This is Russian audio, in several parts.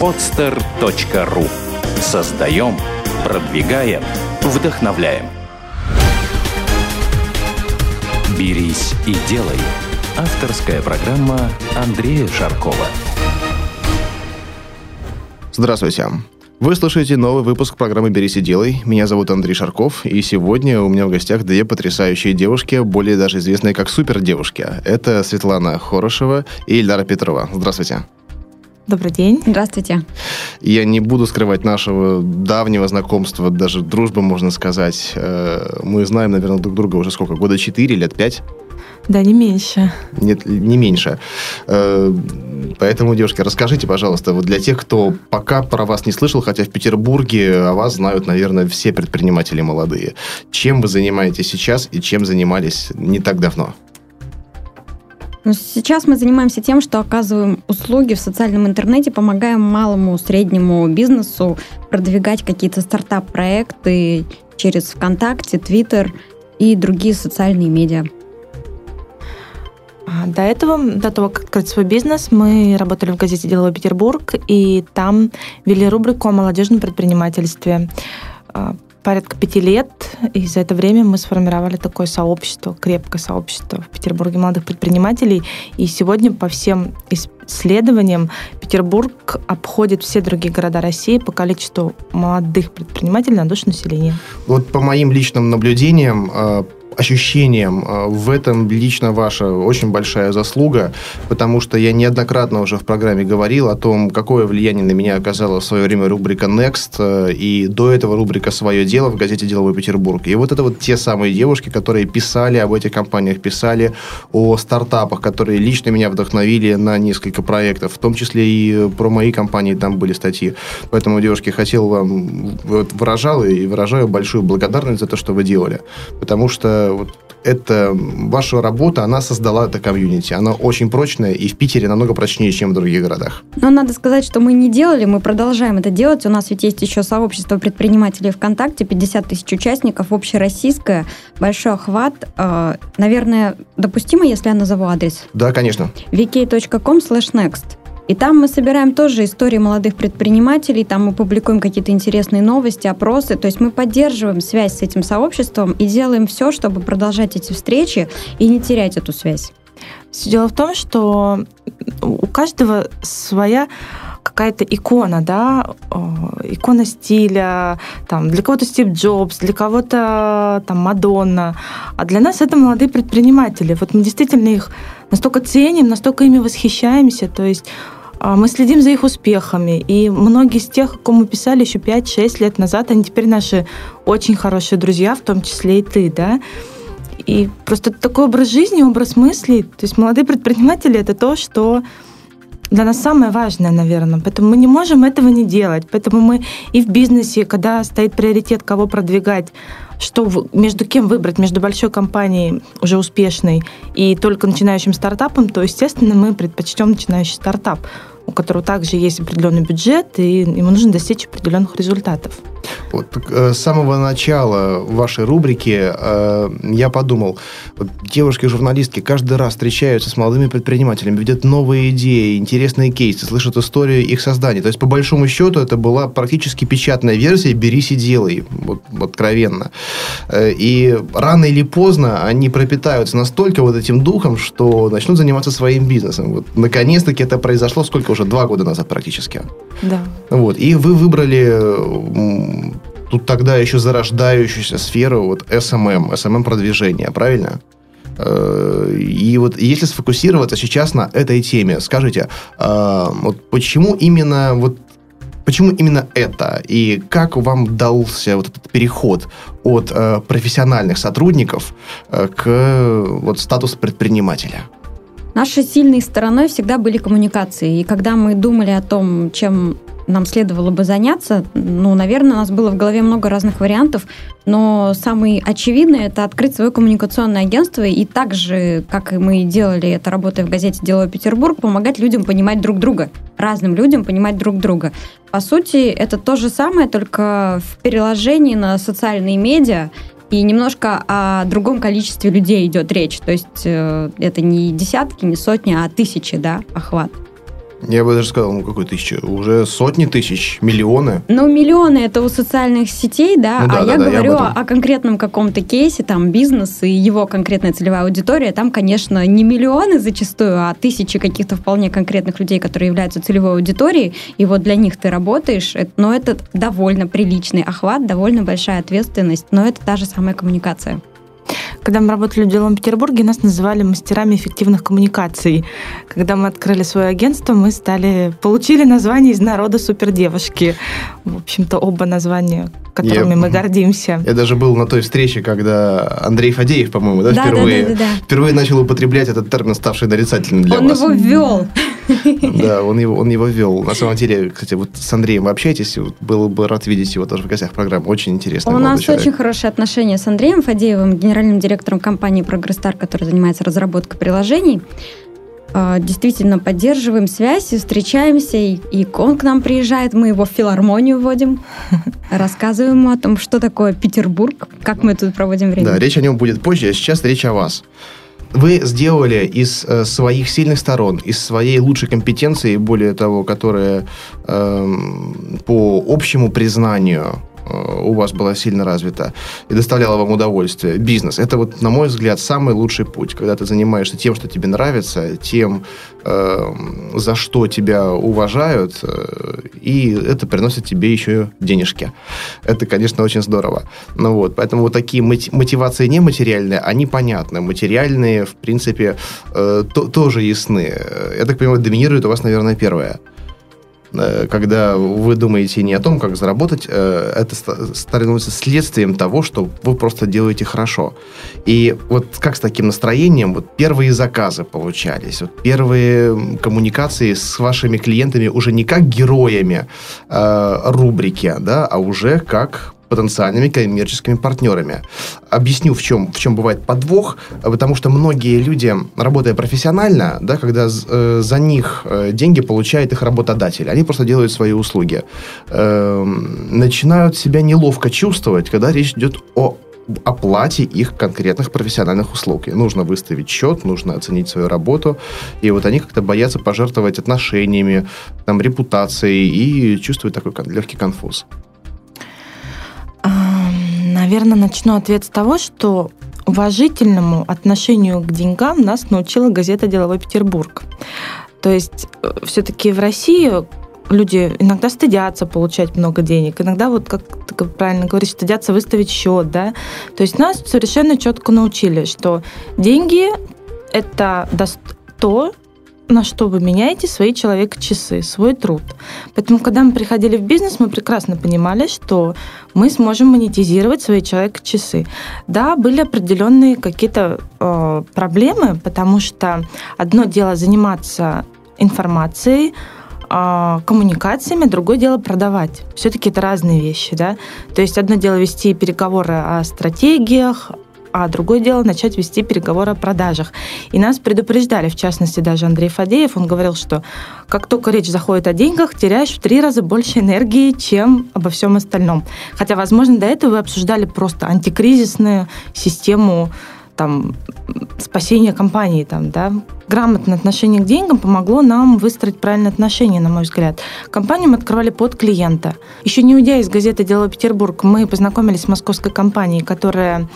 podster.ru Создаем, продвигаем, вдохновляем. «Берись и делай» – авторская программа Андрея Шаркова. Здравствуйте. Вы слушаете новый выпуск программы «Берись и делай». Меня зовут Андрей Шарков, и сегодня у меня в гостях две потрясающие девушки, более даже известные как супердевушки. Это Светлана Хорошева и Ильдара Петрова. Здравствуйте. Добрый день. Здравствуйте. Я не буду скрывать нашего давнего знакомства, даже дружбы, можно сказать. Э, мы знаем, наверное, друг друга уже сколько? Года четыре, лет пять? Да, не меньше. Нет, не меньше. Э, поэтому, девушки, расскажите, пожалуйста, вот для тех, кто пока про вас не слышал, хотя в Петербурге о вас знают, наверное, все предприниматели молодые. Чем вы занимаетесь сейчас и чем занимались не так давно? Сейчас мы занимаемся тем, что оказываем услуги в социальном интернете, помогаем малому, среднему бизнесу продвигать какие-то стартап-проекты через ВКонтакте, Твиттер и другие социальные медиа. А, до этого, до того, как открыть свой бизнес, мы работали в газете «Деловой Петербург», и там вели рубрику о молодежном предпринимательстве. Порядка пяти лет, и за это время мы сформировали такое сообщество, крепкое сообщество в Петербурге молодых предпринимателей. И сегодня по всем исследованиям Петербург обходит все другие города России по количеству молодых предпринимателей на душу населения. Вот по моим личным наблюдениям, а, ощущениям. А, в этом лично ваша очень большая заслуга, потому что я неоднократно уже в программе говорил о том, какое влияние на меня оказала в свое время рубрика Next, э, и до этого рубрика «Свое дело» в газете «Деловой Петербург». И вот это вот те самые девушки, которые писали об этих компаниях, писали о стартапах, которые лично меня вдохновили на несколько проектов, в том числе и про мои компании там были статьи. Поэтому, девушки, хотел вам, вот, выражал и выражаю большую благодарность за то, что вы делали. Потому что вот это ваша работа, она создала это комьюнити. Она очень прочная и в Питере намного прочнее, чем в других городах. Но надо сказать, что мы не делали, мы продолжаем это делать. У нас ведь есть еще сообщество предпринимателей ВКонтакте, 50 тысяч участников, общероссийское, большой охват. Э, наверное, допустимо, если я назову адрес? Да, конечно. vk.com slash next. И там мы собираем тоже истории молодых предпринимателей, там мы публикуем какие-то интересные новости, опросы. То есть мы поддерживаем связь с этим сообществом и делаем все, чтобы продолжать эти встречи и не терять эту связь. Все дело в том, что у каждого своя какая-то икона, да, икона стиля, там, для кого-то Стив Джобс, для кого-то там Мадонна, а для нас это молодые предприниматели. Вот мы действительно их настолько ценим, настолько ими восхищаемся, то есть а, мы следим за их успехами, и многие из тех, кому писали еще 5-6 лет назад, они теперь наши очень хорошие друзья, в том числе и ты, да. И просто такой образ жизни, образ мыслей, то есть молодые предприниматели – это то, что для нас самое важное, наверное. Поэтому мы не можем этого не делать. Поэтому мы и в бизнесе, когда стоит приоритет, кого продвигать, что между кем выбрать, между большой компанией, уже успешной, и только начинающим стартапом, то, естественно, мы предпочтем начинающий стартап, у которого также есть определенный бюджет, и ему нужно достичь определенных результатов. Вот, э, с самого начала вашей рубрики э, я подумал, вот, девушки-журналистки каждый раз встречаются с молодыми предпринимателями, видят новые идеи, интересные кейсы, слышат историю их создания. То есть, по большому счету, это была практически печатная версия «берись и делай», вот, откровенно. Э, и рано или поздно они пропитаются настолько вот этим духом, что начнут заниматься своим бизнесом. Вот, наконец-таки это произошло сколько уже? Два года назад практически. Да. Вот. И вы выбрали тут тогда еще зарождающуюся сферу вот SMM, SMM продвижения, правильно? Э, и вот если сфокусироваться сейчас на этой теме, скажите, э, вот почему именно вот Почему именно это? И как вам дался вот этот переход от э, профессиональных сотрудников э, к вот статусу предпринимателя? Нашей сильной стороной всегда были коммуникации. И когда мы думали о том, чем нам следовало бы заняться, ну, наверное, у нас было в голове много разных вариантов, но самый очевидный – это открыть свое коммуникационное агентство и так же, как и мы делали это, работая в газете «Дело Петербург», помогать людям понимать друг друга, разным людям понимать друг друга. По сути, это то же самое, только в переложении на социальные медиа и немножко о другом количестве людей идет речь. То есть э, это не десятки, не сотни, а тысячи, да, охват. Я бы даже сказал, ну какой тысячи? Уже сотни тысяч, миллионы. Ну, миллионы это у социальных сетей, да, Ну да, а да, я да, я говорю этом. о конкретном каком-то кейсе, там бизнес и его конкретная целевая аудитория. Там, конечно, не миллионы зачастую, а тысячи каких-то вполне конкретных людей, которые являются целевой аудиторией. И вот для них ты работаешь, но это довольно приличный охват, довольно большая ответственность, но это та же самая коммуникация. Когда мы работали в Деловом Петербурге, нас называли мастерами эффективных коммуникаций. Когда мы открыли свое агентство, мы стали получили название из народа супердевушки. В общем-то, оба названия, которыми Я- мы гордимся. Я даже был на той встрече, когда Андрей Фадеев, по-моему, да, впервые, да, да, да. впервые начал употреблять этот термин, ставший нарицательным для Он вас. его ввел. Да, он его, он его ввел. На самом деле, кстати, вот с Андреем вы общаетесь, вот был бы рад видеть его тоже в гостях программы. Очень интересный У нас человек. очень хорошие отношения с Андреем Фадеевым, генеральным директором компании Прогресстар, который занимается разработкой приложений. А, Действительно, поддерживаем связь, и встречаемся, и, и он к нам приезжает, мы его в филармонию вводим, рассказываем ему о том, что такое Петербург, как мы тут проводим время. Да, речь о нем будет позже, а сейчас речь о вас. Вы сделали из э, своих сильных сторон, из своей лучшей компетенции, более того, которая эм, по общему признанию э, у вас была сильно развита и доставляла вам удовольствие, бизнес. Это вот, на мой взгляд, самый лучший путь, когда ты занимаешься тем, что тебе нравится, тем, эм, за что тебя уважают, э, и это приносит тебе еще денежки. Это, конечно, очень здорово. Ну вот, поэтому вот такие моти- мотивации нематериальные, они понятны. Материальные, в принципе, э, то- тоже ясны. Э, Я так понимаю, доминирует у вас, наверное, первое. Э, Когда вы думаете не о том, как заработать, э, это ста- становится следствием того, что вы просто делаете хорошо. И вот как с таким настроением, вот первые заказы получались, вот первые коммуникации с вашими клиентами уже не как героями э, рубрики, да, а уже как потенциальными коммерческими партнерами. Объясню, в чем, в чем бывает подвох, э, потому что многие люди, работая профессионально, да, когда э, за них э, деньги получает их работодатель, они просто делают свои услуги, эм, начинают себя неловко чувствовать, когда речь идет о оплате их конкретных профессиональных услуг. И нужно выставить счет, нужно оценить свою работу. И вот они как-то боятся пожертвовать отношениями, там, репутацией и чувствуют такой легкий конфуз. Наверное, начну ответ с того, что уважительному отношению к деньгам нас научила газета «Деловой Петербург». То есть все-таки в России люди иногда стыдятся получать много денег, иногда, вот как ты правильно говоришь, стыдятся выставить счет, да. То есть нас совершенно четко научили, что деньги – это то, на что вы меняете свои человека-часы, свой труд. Поэтому, когда мы приходили в бизнес, мы прекрасно понимали, что мы сможем монетизировать свои человека-часы. Да, были определенные какие-то э, проблемы, потому что одно дело заниматься информацией, э, коммуникациями, другое дело продавать. Все-таки это разные вещи, да. То есть одно дело вести переговоры о стратегиях, а другое дело начать вести переговоры о продажах. И нас предупреждали, в частности, даже Андрей Фадеев, он говорил, что как только речь заходит о деньгах, теряешь в три раза больше энергии, чем обо всем остальном. Хотя, возможно, до этого вы обсуждали просто антикризисную систему там, спасения компании, там, да, грамотное отношение к деньгам помогло нам выстроить правильное отношение, на мой взгляд. Компанию мы открывали под клиента. Еще не уйдя из газеты «Дело Петербург», мы познакомились с московской компанией, которая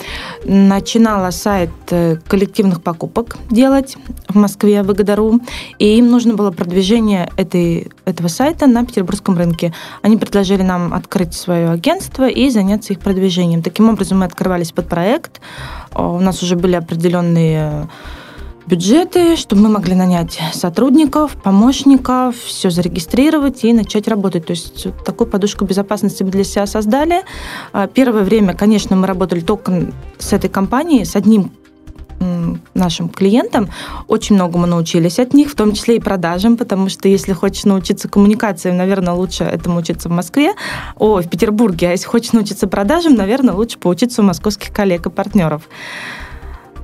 начинала сайт э, коллективных покупок делать в Москве, в ИГДРУ, и им нужно было продвижение этой, этого сайта на петербургском рынке. Они предложили нам открыть свое агентство и заняться их продвижением. Таким образом, мы открывались под проект, у нас уже были определенные бюджеты, чтобы мы могли нанять сотрудников, помощников, все зарегистрировать и начать работать. То есть вот такую подушку безопасности мы для себя создали. Первое время, конечно, мы работали только с этой компанией, с одним нашим клиентам. Очень многому научились от них, в том числе и продажам, потому что если хочешь научиться коммуникациям, наверное, лучше этому учиться в Москве, о, в Петербурге, а если хочешь научиться продажам, наверное, лучше поучиться у московских коллег и партнеров.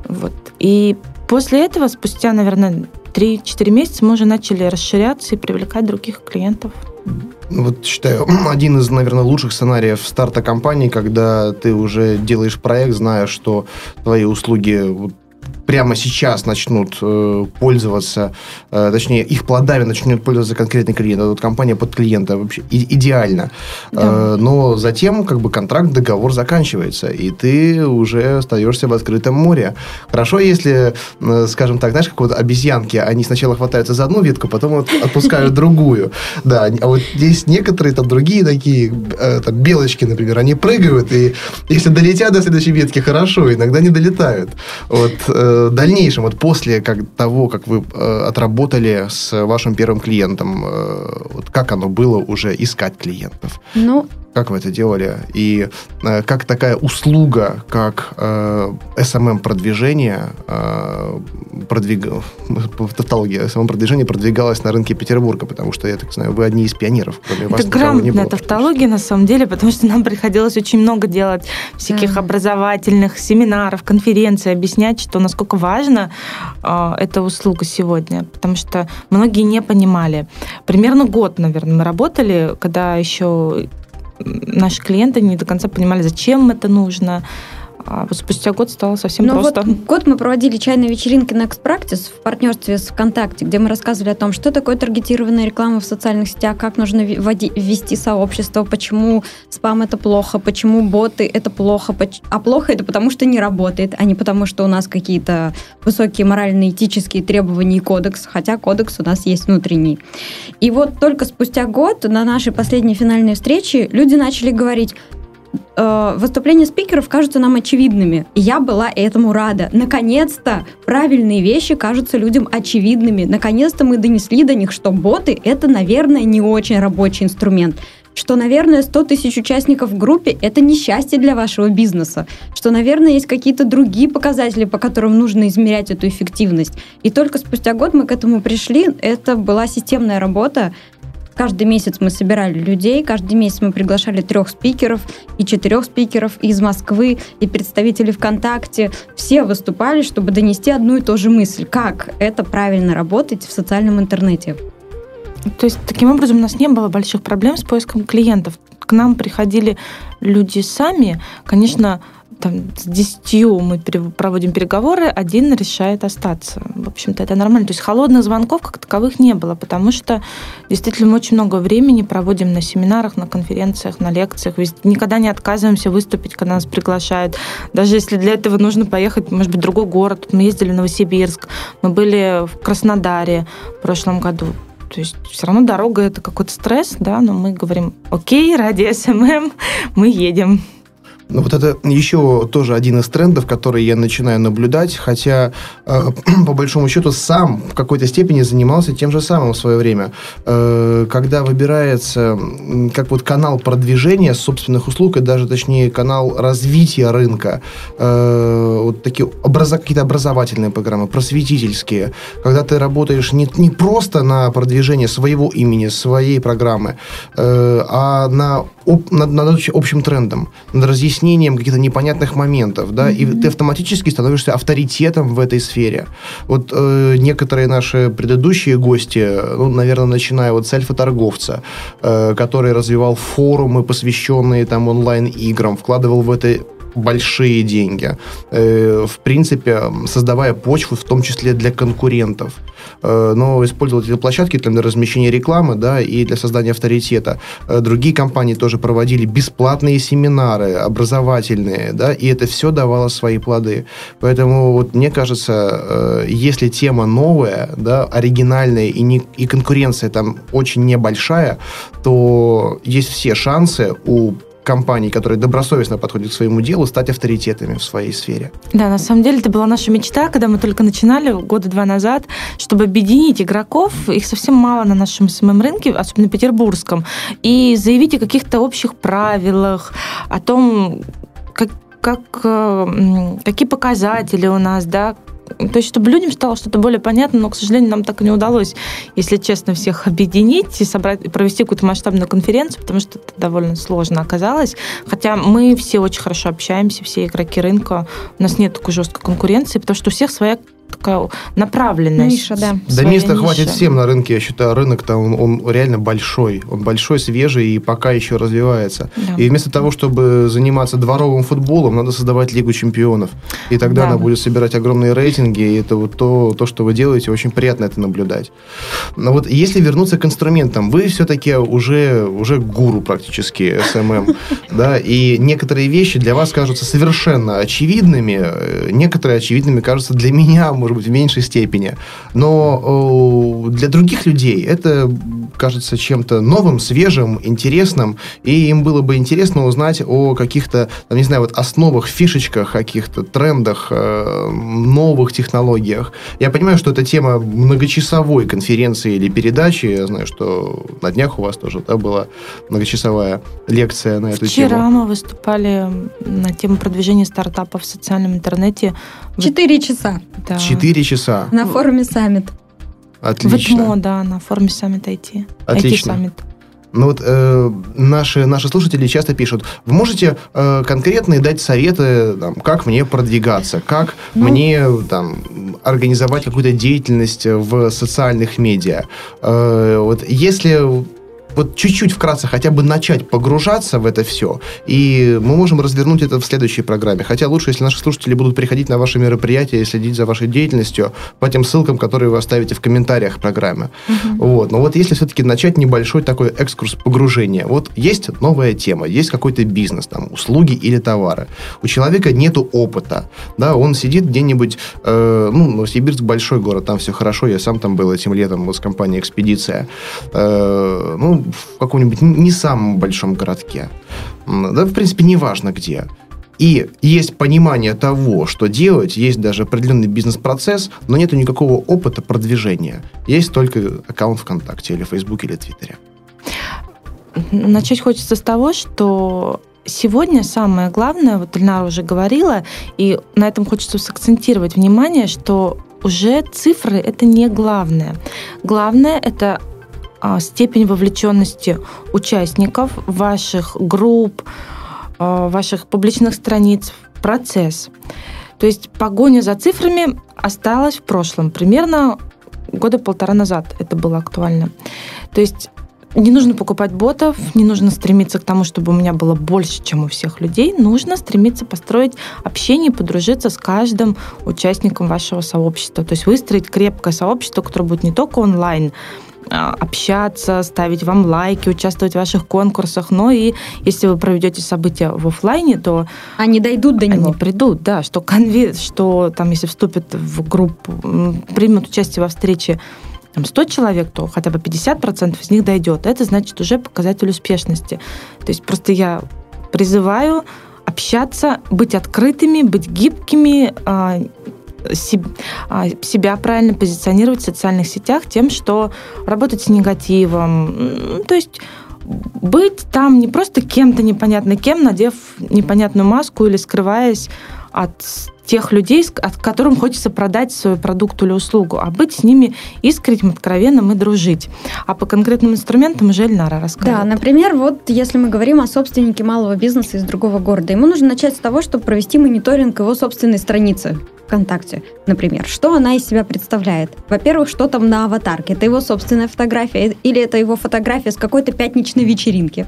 Вот. И после этого, спустя, наверное, 3-4 месяца, мы уже начали расширяться и привлекать других клиентов. Вот считаю, один из, наверное, лучших сценариев старта компании, когда ты уже делаешь проект, зная, что твои услуги прямо сейчас начнут э, пользоваться, э, точнее, их плодами начнет пользоваться конкретный клиент. Это вот компания под клиента вообще и, идеально. Да. Э, но затем как бы контракт, договор заканчивается, и ты уже остаешься в открытом море. Хорошо, если, э, скажем так, знаешь, как вот обезьянки, они сначала хватаются за одну ветку, потом вот отпускают другую. Да, а вот здесь некоторые там другие такие, э, там, белочки, например, они прыгают, и если долетят до следующей ветки, хорошо, иногда не долетают. Вот э, дальнейшем, вот после как, того, как вы э, отработали с вашим первым клиентом, вот как оно было уже искать клиентов? Ну, как вы это делали? И э, как такая услуга, как э, SMM-продвижение, э, продвиг... тавтология, SMM-продвижение продвигалось на рынке Петербурга, потому что, я так знаю, вы одни из пионеров, кроме это вас грамотная тавтология, на самом деле, потому что нам приходилось очень много делать всяких да. образовательных семинаров, конференций, объяснять, что насколько важна э, эта услуга сегодня, потому что многие не понимали. Примерно год, наверное, мы работали, когда еще наши клиенты не до конца понимали, зачем это нужно, а вот спустя год стало совсем ну просто. Вот год мы проводили чайные вечеринки Next Practice в партнерстве с ВКонтакте, где мы рассказывали о том, что такое таргетированная реклама в социальных сетях, как нужно ввести сообщество, почему спам это плохо, почему боты это плохо, а плохо это потому, что не работает, а не потому, что у нас какие-то высокие моральные этические требования и кодекс, хотя кодекс у нас есть внутренний. И вот только спустя год на нашей последней финальной встрече люди начали говорить, э, выступления спикеров кажутся нам очевидными. Я была этому рада. Наконец-то правильные вещи кажутся людям очевидными. Наконец-то мы донесли до них, что боты — это, наверное, не очень рабочий инструмент что, наверное, 100 тысяч участников в группе – это несчастье для вашего бизнеса, что, наверное, есть какие-то другие показатели, по которым нужно измерять эту эффективность. И только спустя год мы к этому пришли. Это была системная работа, Каждый месяц мы собирали людей, каждый месяц мы приглашали трех спикеров и четырех спикеров из Москвы, и представителей ВКонтакте. Все выступали, чтобы донести одну и ту же мысль, как это правильно работать в социальном интернете. То есть, таким образом, у нас не было больших проблем с поиском клиентов. К нам приходили люди сами. Конечно, там, с десятью мы проводим переговоры, один решает остаться. В общем-то, это нормально. То есть холодных звонков как таковых не было, потому что действительно мы очень много времени проводим на семинарах, на конференциях, на лекциях. Никогда не отказываемся выступить, когда нас приглашают. Даже если для этого нужно поехать, может быть, в другой город. Мы ездили в Новосибирск, мы были в Краснодаре в прошлом году. То есть все равно дорога это какой-то стресс, да, но мы говорим, окей, ради SMM мы едем. Ну, вот это еще тоже один из трендов, который я начинаю наблюдать, хотя, э, по большому счету, сам в какой-то степени занимался тем же самым в свое время. Э, когда выбирается как вот канал продвижения собственных услуг, и даже, точнее, канал развития рынка, э, вот такие образа, какие-то образовательные программы, просветительские, когда ты работаешь не, не просто на продвижение своего имени, своей программы, э, а на, об, над, над общим трендом, над разъяснением каких-то непонятных моментов, да, mm-hmm. и ты автоматически становишься авторитетом в этой сфере. Вот э, некоторые наши предыдущие гости, ну, наверное, начиная вот с альфа-торговца, э, который развивал форумы, посвященные там онлайн-играм, вкладывал в это большие деньги, э, в принципе, создавая почву, в том числе для конкурентов. Э, но использовать эти площадки для размещения рекламы да, и для создания авторитета. Э, другие компании тоже проводили бесплатные семинары, образовательные, да, и это все давало свои плоды. Поэтому вот мне кажется, если тема новая, да, оригинальная и, не, и конкуренция там очень небольшая, то есть все шансы у компаний, которые добросовестно подходят к своему делу, стать авторитетами в своей сфере. Да, на самом деле это была наша мечта, когда мы только начинали года два назад, чтобы объединить игроков, их совсем мало на нашем СММ-рынке, особенно петербургском, и заявить о каких-то общих правилах, о том, как, как, э, какие показатели у нас, да, то есть, чтобы людям стало что-то более понятно, но, к сожалению, нам так и не удалось, если честно, всех объединить и собрать, провести какую-то масштабную конференцию, потому что это довольно сложно оказалось. Хотя мы все очень хорошо общаемся, все игроки рынка, у нас нет такой жесткой конкуренции, потому что у всех своя такая направленность. Ниша, да. Да места ниша. хватит всем на рынке, я считаю, рынок-то он, он реально большой. Он большой, свежий и пока еще развивается. Да. И вместо того, чтобы заниматься дворовым футболом, надо создавать Лигу чемпионов. И тогда Да. она будет собирать огромные рейтинги, и это вот то, то, что вы делаете, очень приятно это наблюдать. Но вот если вернуться к инструментам, вы все-таки уже, уже гуру практически SMM, да, и некоторые вещи для вас кажутся совершенно очевидными, э, некоторые очевидными кажутся для меня, может быть, в меньшей степени. Но э, для других людей это кажется чем-то новым, свежим, интересным, и им было бы интересно узнать о каких-то, там, не знаю, вот основах, фишечках, каких-то трендах, э, новых технологиях. Я понимаю, что это тема многочасовой конференции или передачи. Я знаю, что на днях у вас тоже да, была многочасовая лекция на эту Вчера тему. мы выступали на тему продвижения стартапов в социальном интернете. Четыре часа да, Четыре часа. на форуме Саммит. В Отлично. ЭТМО, да, на форуме Summit IT. Отлично. IT. Ну вот э, наши, наши слушатели часто пишут, вы можете э, конкретные дать советы, там, как мне продвигаться, как Ну. мне там, организовать какую-то деятельность в социальных медиа. Э, вот если вот чуть-чуть вкратце хотя бы начать погружаться в это все, и мы можем развернуть это в следующей программе. Хотя лучше, если наши слушатели будут приходить на ваши мероприятия и следить за вашей деятельностью по тем ссылкам, которые вы оставите в комментариях программы. Вот. Но вот если все-таки начать небольшой такой экскурс погружения, вот есть новая тема, есть какой-то бизнес, там, услуги или товары. У человека нету опыта, да, он сидит где-нибудь, э, ну, Новосибирск большой город, там все хорошо, я сам там был этим летом вот с компанией «Экспедиция», Э, ну, в каком-нибудь не самом большом городке, да, в принципе, неважно где. И есть понимание того, что делать, есть даже определенный бизнес-процесс, но нету никакого опыта продвижения. Есть только аккаунт ВКонтакте или Фейсбуке или Твиттере. Начать хочется с того, что сегодня самое главное, вот Ильнара уже говорила, и на этом хочется сакцентировать внимание, что уже цифры это не главное. Главное это степень вовлеченности участников ваших групп, а, ваших публичных страниц в процесс. То есть погоня за цифрами осталась в прошлом. Примерно года полтора назад это было актуально. То есть не нужно покупать ботов, не нужно стремиться к тому, чтобы у меня было больше, чем у всех людей. Нужно стремиться построить общение, подружиться с каждым участником вашего сообщества. То есть выстроить крепкое сообщество, которое будет не только онлайн, а, общаться, ставить вам лайки, участвовать в ваших конкурсах, но и если вы проведете события в офлайне, то Они дойдут до они него. придут, да, что конве, что там, если вступят в группу, примут участие во встрече там, 100 человек, то хотя бы 50% из них дойдет. Это значит уже показатель успешности. То есть просто я призываю общаться, быть открытыми, быть гибкими, а, а, себя правильно позиционировать в социальных сетях тем, что работать с негативом. То есть быть там не просто кем-то непонятно кем, надев непонятную маску или скрываясь от тех людей, от которым хочется продать свой продукт или услугу, а быть с ними искренним, откровенным и дружить. А по конкретным инструментам уже Эльнара расскажет. Да, например, вот если мы говорим о собственнике малого бизнеса из другого города, ему нужно начать с того, чтобы провести мониторинг его собственной страницы ВКонтакте, например. Что она из себя представляет? Во-первых, что там на аватарке? Это его собственная фотография или это его фотография с какой-то пятничной вечеринки?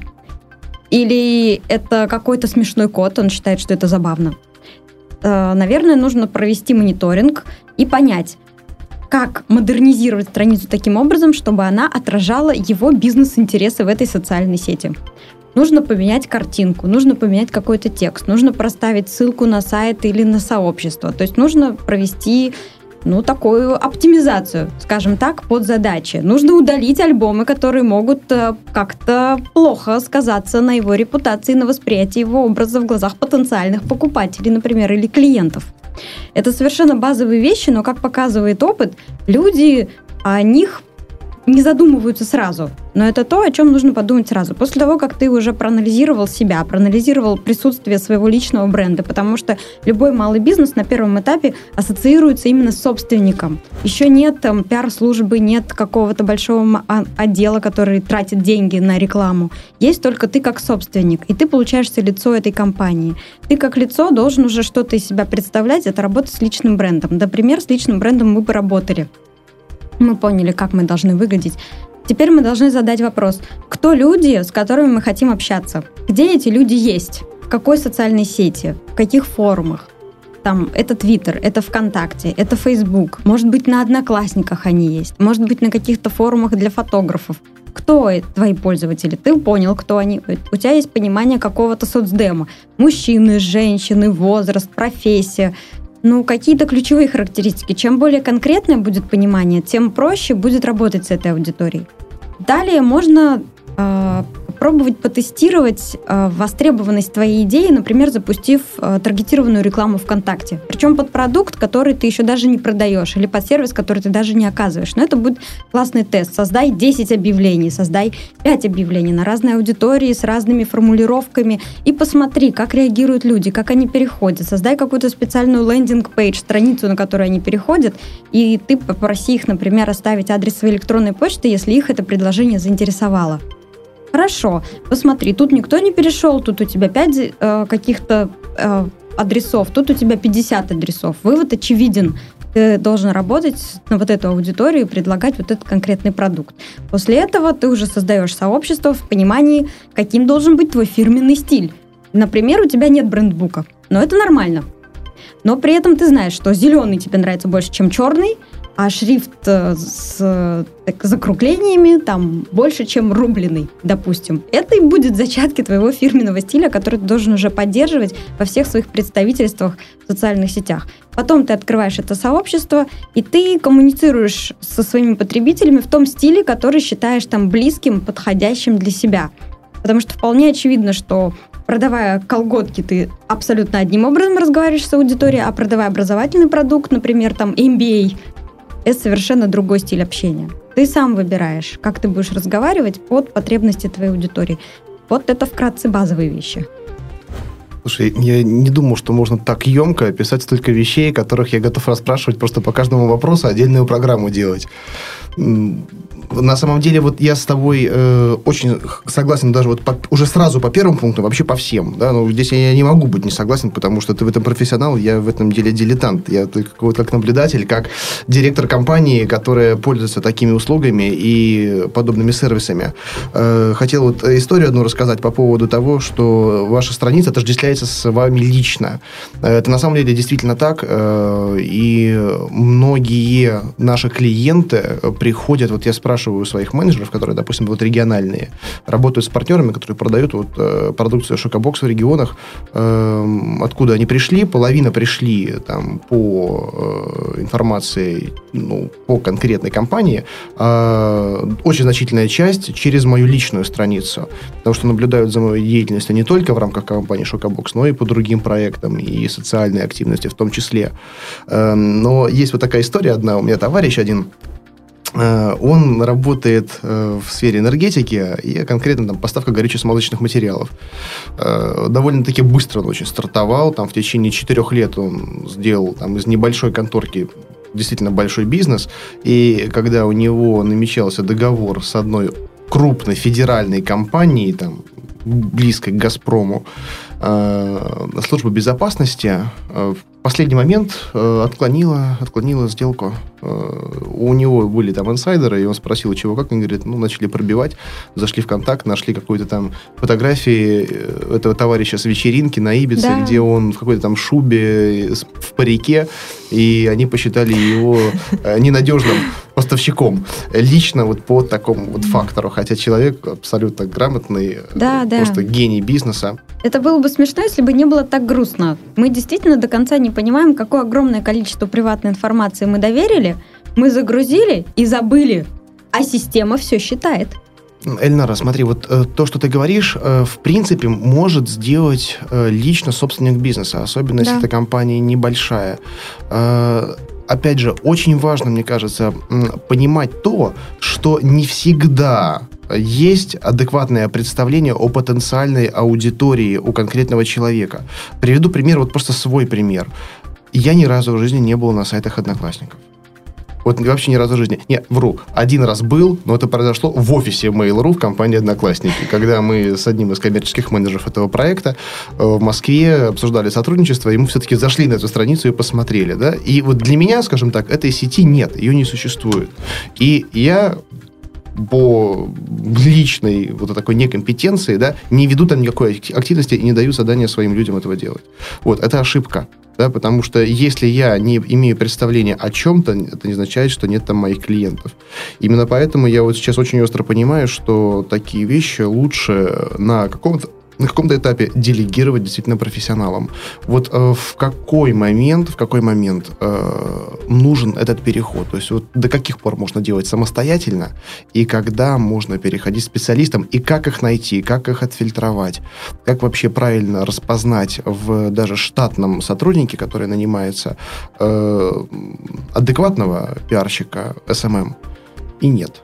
Или это какой-то смешной кот, он считает, что это забавно. Э, Наверное, нужно провести мониторинг и понять, как модернизировать страницу таким образом, чтобы она отражала его бизнес-интересы в этой социальной сети. Нужно поменять картинку, нужно поменять какой-то текст, нужно проставить ссылку на сайт или на сообщество. То есть нужно провести ну, такую оптимизацию, скажем так, под задачи. Нужно удалить альбомы, которые могут э, как-то плохо сказаться на его репутации, на восприятии его образа в глазах потенциальных покупателей, например, или клиентов. Это совершенно базовые вещи, но, как показывает опыт, люди о них не задумываются сразу. Но это то, о чем нужно подумать сразу. После того, как ты уже проанализировал себя, проанализировал присутствие своего личного бренда, потому что любой малый бизнес на первом этапе ассоциируется именно с собственником. Еще нет там пиар-службы, нет какого-то большого а, отдела, который тратит деньги на рекламу. Есть только ты как собственник, и ты получаешься лицо этой компании. Ты как лицо должен уже что-то из себя представлять, это работа с личным брендом. Например, с личным брендом мы бы работали мы поняли, как мы должны выглядеть. Теперь мы должны задать вопрос, кто люди, с которыми мы хотим общаться? Где эти люди есть? В какой социальной сети? В каких форумах? Там, это Твиттер, это ВКонтакте, это Фейсбук. Может быть, на Одноклассниках они есть. Может быть, на каких-то форумах для фотографов. Кто твои пользователи? Ты понял, кто они. У тебя есть понимание какого-то соцдема. Мужчины, женщины, возраст, профессия, ну, какие-то ключевые характеристики. Чем более конкретное будет понимание, тем проще будет работать с этой аудиторией. Далее можно э, попробовать потестировать э, востребованность твоей идеи, например, запустив э, таргетированную рекламу ВКонтакте. Причем под продукт, который ты еще даже не продаешь, или под сервис, который ты даже не оказываешь. Но это будет классный тест. Создай 10 объявлений, создай 5 объявлений на разной аудитории с разными формулировками и посмотри, как реагируют люди, как они переходят. Создай какую-то специальную лендинг-пейдж, страницу, на которую они переходят, и ты попроси их, например, оставить адрес своей электронной почты, если их это предложение заинтересовало. Хорошо, посмотри, тут никто не перешел, тут у тебя 5 э, каких-то э, адресов, тут у тебя 50 адресов. Вывод очевиден. Ты должен работать на вот эту аудиторию и предлагать вот этот конкретный продукт. После этого ты уже создаешь сообщество в понимании, каким должен быть твой фирменный стиль. Например, у тебя нет брендбука, но это нормально. Но при этом ты знаешь, что зеленый тебе нравится больше, чем черный, а шрифт э, с так, закруглениями там больше, чем рубленый, допустим. Это и будет зачатки твоего фирменного стиля, который ты должен уже поддерживать во всех своих представительствах в социальных сетях. Потом ты открываешь это сообщество, и ты коммуницируешь со своими потребителями в том стиле, который считаешь там близким, подходящим для себя. Потому что вполне очевидно, что продавая колготки, ты абсолютно одним образом разговариваешь с аудиторией, а продавая образовательный продукт, например, там MBA, это совершенно другой стиль общения. Ты сам выбираешь, как ты будешь разговаривать под потребности твоей аудитории. Вот это вкратце базовые вещи. Слушай, я не думал, что можно так емко описать столько вещей, которых я готов расспрашивать просто по каждому вопросу отдельную программу делать на самом деле, вот я с тобой э, очень согласен даже вот по, уже сразу по первому пункту, вообще по всем. Да? Но здесь я не могу быть не согласен, потому что ты в этом профессионал, я в этом деле дилетант. Я только вот как наблюдатель, как директор компании, которая пользуется такими услугами и подобными сервисами. Э, хотел вот историю одну рассказать по поводу того, что ваша страница отождествляется с вами лично. Это на самом деле действительно так. Э, и многие наши клиенты приходят, вот я спрашиваю, спрашиваю своих менеджеров, которые, допустим, вот региональные, работают с партнерами, которые продают вот, э, продукцию Шокобокс в регионах, э, откуда они пришли, половина пришли там по э, информации, ну, по конкретной компании, э, очень значительная часть через мою личную страницу, потому что наблюдают за моей деятельностью не только в рамках компании Шокобокс, но и по другим проектам и социальной активности в том числе. Э, но есть вот такая история одна, у меня товарищ один, он работает э, в сфере энергетики и конкретно там поставка горюче-смазочных материалов. Э, довольно-таки быстро он очень стартовал. Там в течение четырех лет он сделал там, из небольшой конторки действительно большой бизнес. И когда у него намечался договор с одной крупной федеральной компанией, там, близкой к «Газпрому», служба безопасности последний момент отклонила, отклонила сделку Э, у него были там инсайдеры, и он спросил, чего, как, они говорят, ну, начали пробивать, зашли в контакт, нашли какую-то там фотографии э, этого товарища с вечеринки на Ибице, да. где он в какой-то там шубе, в парике, и они посчитали его э, ненадежным поставщиком. Лично вот по такому вот фактору, хотя человек абсолютно грамотный, да, просто да. гений бизнеса. Это было бы смешно, если бы не было так грустно. Мы действительно до конца не понимаем, какое огромное количество приватной информации мы доверили, мы загрузили и забыли, а система все считает. Эльнара, смотри, вот э, то, что ты говоришь, э, в принципе, может сделать э, лично собственник бизнеса, особенно да. если эта компания небольшая. Э, опять же, очень важно, мне кажется, понимать то, что не всегда есть адекватное представление о потенциальной аудитории у конкретного человека. Приведу пример, вот просто свой пример. Я ни разу в жизни не был на сайтах одноклассников. Вот вообще ни разу в жизни. Не, вру. Один раз был, но это произошло в офисе Mail.ru в компании «Одноклассники». Когда мы с одним из коммерческих менеджеров этого проекта э, в Москве обсуждали сотрудничество, и мы все-таки зашли на эту страницу и посмотрели. Да? И вот для меня, скажем так, этой сети нет, ее не существует. И я по личной вот такой некомпетенции, да, не веду там никакой активности и не даю задания своим людям этого делать. Вот, это ошибка да, потому что если я не имею представления о чем-то, это не означает, что нет там моих клиентов. Именно поэтому я вот сейчас очень остро понимаю, что такие вещи лучше на каком-то на каком-то этапе делегировать действительно профессионалам. Вот э, в какой момент, в какой момент э, нужен этот переход? То есть вот до каких пор можно делать самостоятельно и когда можно переходить специалистам и как их найти, как их отфильтровать, как вообще правильно распознать в даже штатном сотруднике, который нанимается, э, адекватного пиарщика SMM и нет.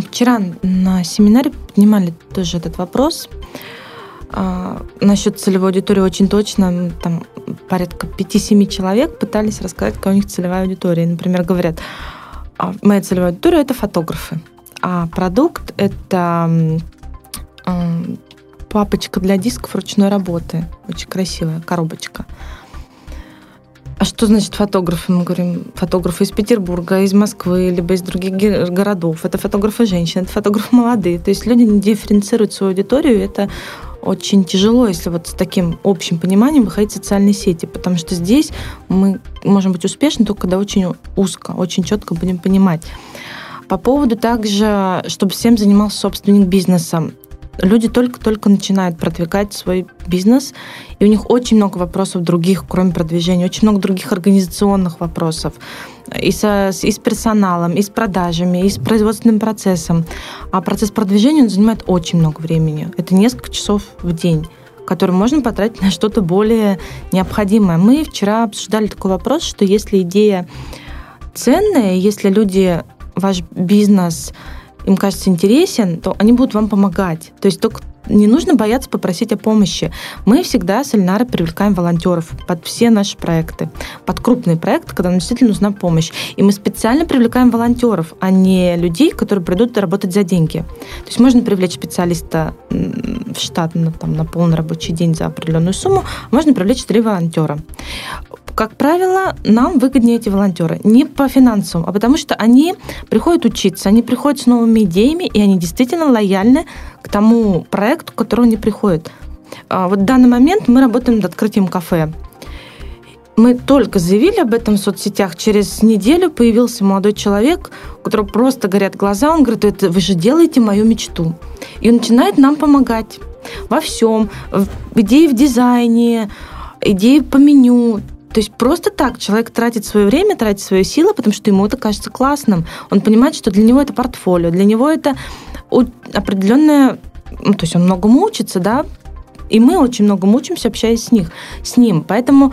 Вчера на семинаре поднимали тоже этот вопрос. А, насчет целевой аудитории очень точно, там порядка 5-7 человек пытались рассказать, какая у них целевая аудитория. Например, говорят, «А, моя целевая аудитория – это фотографы, а продукт – это папочка для дисков ручной работы. Очень красивая коробочка. А что значит фотографы? Мы говорим, фотографы из Петербурга, из Москвы, либо из других городов. Это фотографы женщины, это фотографы молодые. То есть люди не дифференцируют свою аудиторию. Это очень тяжело, если вот с таким общим пониманием выходить в социальные сети, потому что здесь мы можем быть успешны только когда очень узко, очень четко будем понимать. По поводу также, чтобы всем занимался собственник бизнеса люди только-только начинают продвигать свой бизнес, и у них очень много вопросов других, кроме продвижения, очень много других организационных вопросов и, со, и с персоналом, и с продажами, и с производственным процессом. А процесс продвижения он занимает очень много времени. Это несколько часов в день который можно потратить на что-то более необходимое. Мы вчера обсуждали такой вопрос, что если идея ценная, если люди ваш бизнес им кажется интересен, то они будут вам помогать. То есть только не нужно бояться попросить о помощи. Мы всегда с Эльнарой привлекаем волонтеров под все наши проекты, под крупные проекты, когда нам действительно нужна помощь. И мы специально привлекаем волонтеров, а не людей, которые придут работать за деньги. То есть можно привлечь специалиста в штат на, там, на полный рабочий день за определенную сумму, а можно привлечь три волонтера как правило, нам выгоднее эти волонтеры. Не по финансовым, а потому что они приходят учиться, они приходят с новыми идеями, и они действительно лояльны к тому проекту, к которому они приходят. А, вот в данный момент мы работаем над открытием кафе. Мы только заявили об этом в соцсетях. Через неделю появился молодой человек, у которого просто горят глаза. Он говорит, это вы же делаете мою мечту. И он начинает нам помогать во всем. Идеи в дизайне, идеи по меню. То есть просто так человек тратит свое время, тратит свою силу, потому что ему это кажется классным. Он понимает, что для него это портфолио, для него это определенное... Ну, то есть он многому учится, да, и мы очень много учимся, общаясь с, них, с ним. Поэтому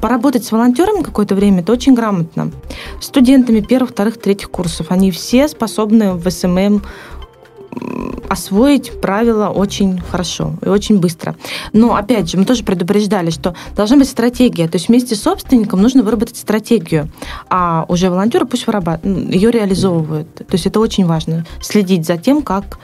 поработать с волонтерами какое-то время, это очень грамотно. Студентами первых, вторых, третьих курсов, они все способны в SMM освоить правила очень хорошо и очень быстро. Но, опять же, мы тоже предупреждали, что должна быть стратегия. То есть вместе с собственником нужно выработать стратегию, а уже волонтеры пусть ее реализовывают. То есть это очень важно, следить за тем, как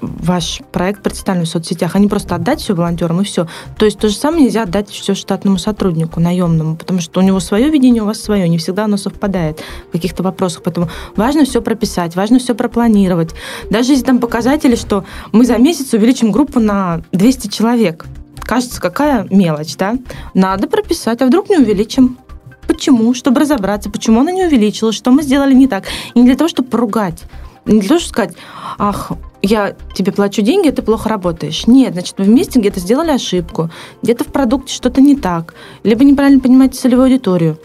ваш проект представлен в соцсетях, а не просто отдать все волонтерам и все. То есть то же самое нельзя отдать все штатному сотруднику, наемному, потому что у него свое видение, у вас свое, не всегда оно совпадает в каких-то вопросах. Поэтому важно все прописать, важно все пропланировать. Даже если там показатели, что мы за месяц увеличим группу на 200 человек, кажется, какая мелочь, да? Надо прописать, а вдруг не увеличим? Почему? Чтобы разобраться, почему она не увеличилась, что мы сделали не так. И не для того, чтобы поругать. Не для того, чтобы сказать, ах, я тебе плачу деньги, а ты плохо работаешь. Нет, значит, вы вместе где-то сделали ошибку, где-то в продукте что-то не так, либо неправильно понимаете целевую аудиторию.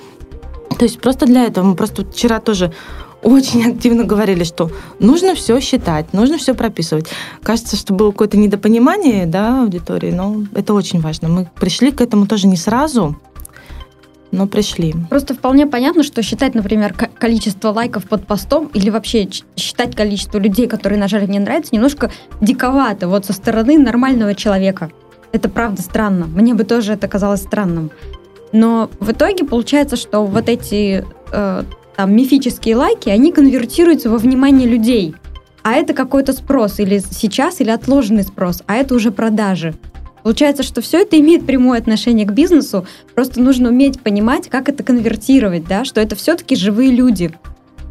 То есть просто для этого мы просто вчера тоже очень активно говорили, что нужно все считать, нужно все прописывать. Кажется, что было какое-то недопонимание да, аудитории, но это очень важно. Мы пришли к этому тоже не сразу, но пришли. Просто вполне понятно, что считать, например, количество лайков под постом или вообще считать количество людей, которые нажали «мне нравится», немножко диковато вот со стороны нормального человека. Это правда странно. Мне бы тоже это казалось странным. Но в итоге получается, что вот эти э, там мифические лайки, они конвертируются во внимание людей. А это какой-то спрос, или сейчас, или отложенный спрос, а это уже продажи. Получается, что все это имеет прямое отношение к бизнесу, просто нужно уметь понимать, как это конвертировать, да, что это все-таки живые люди,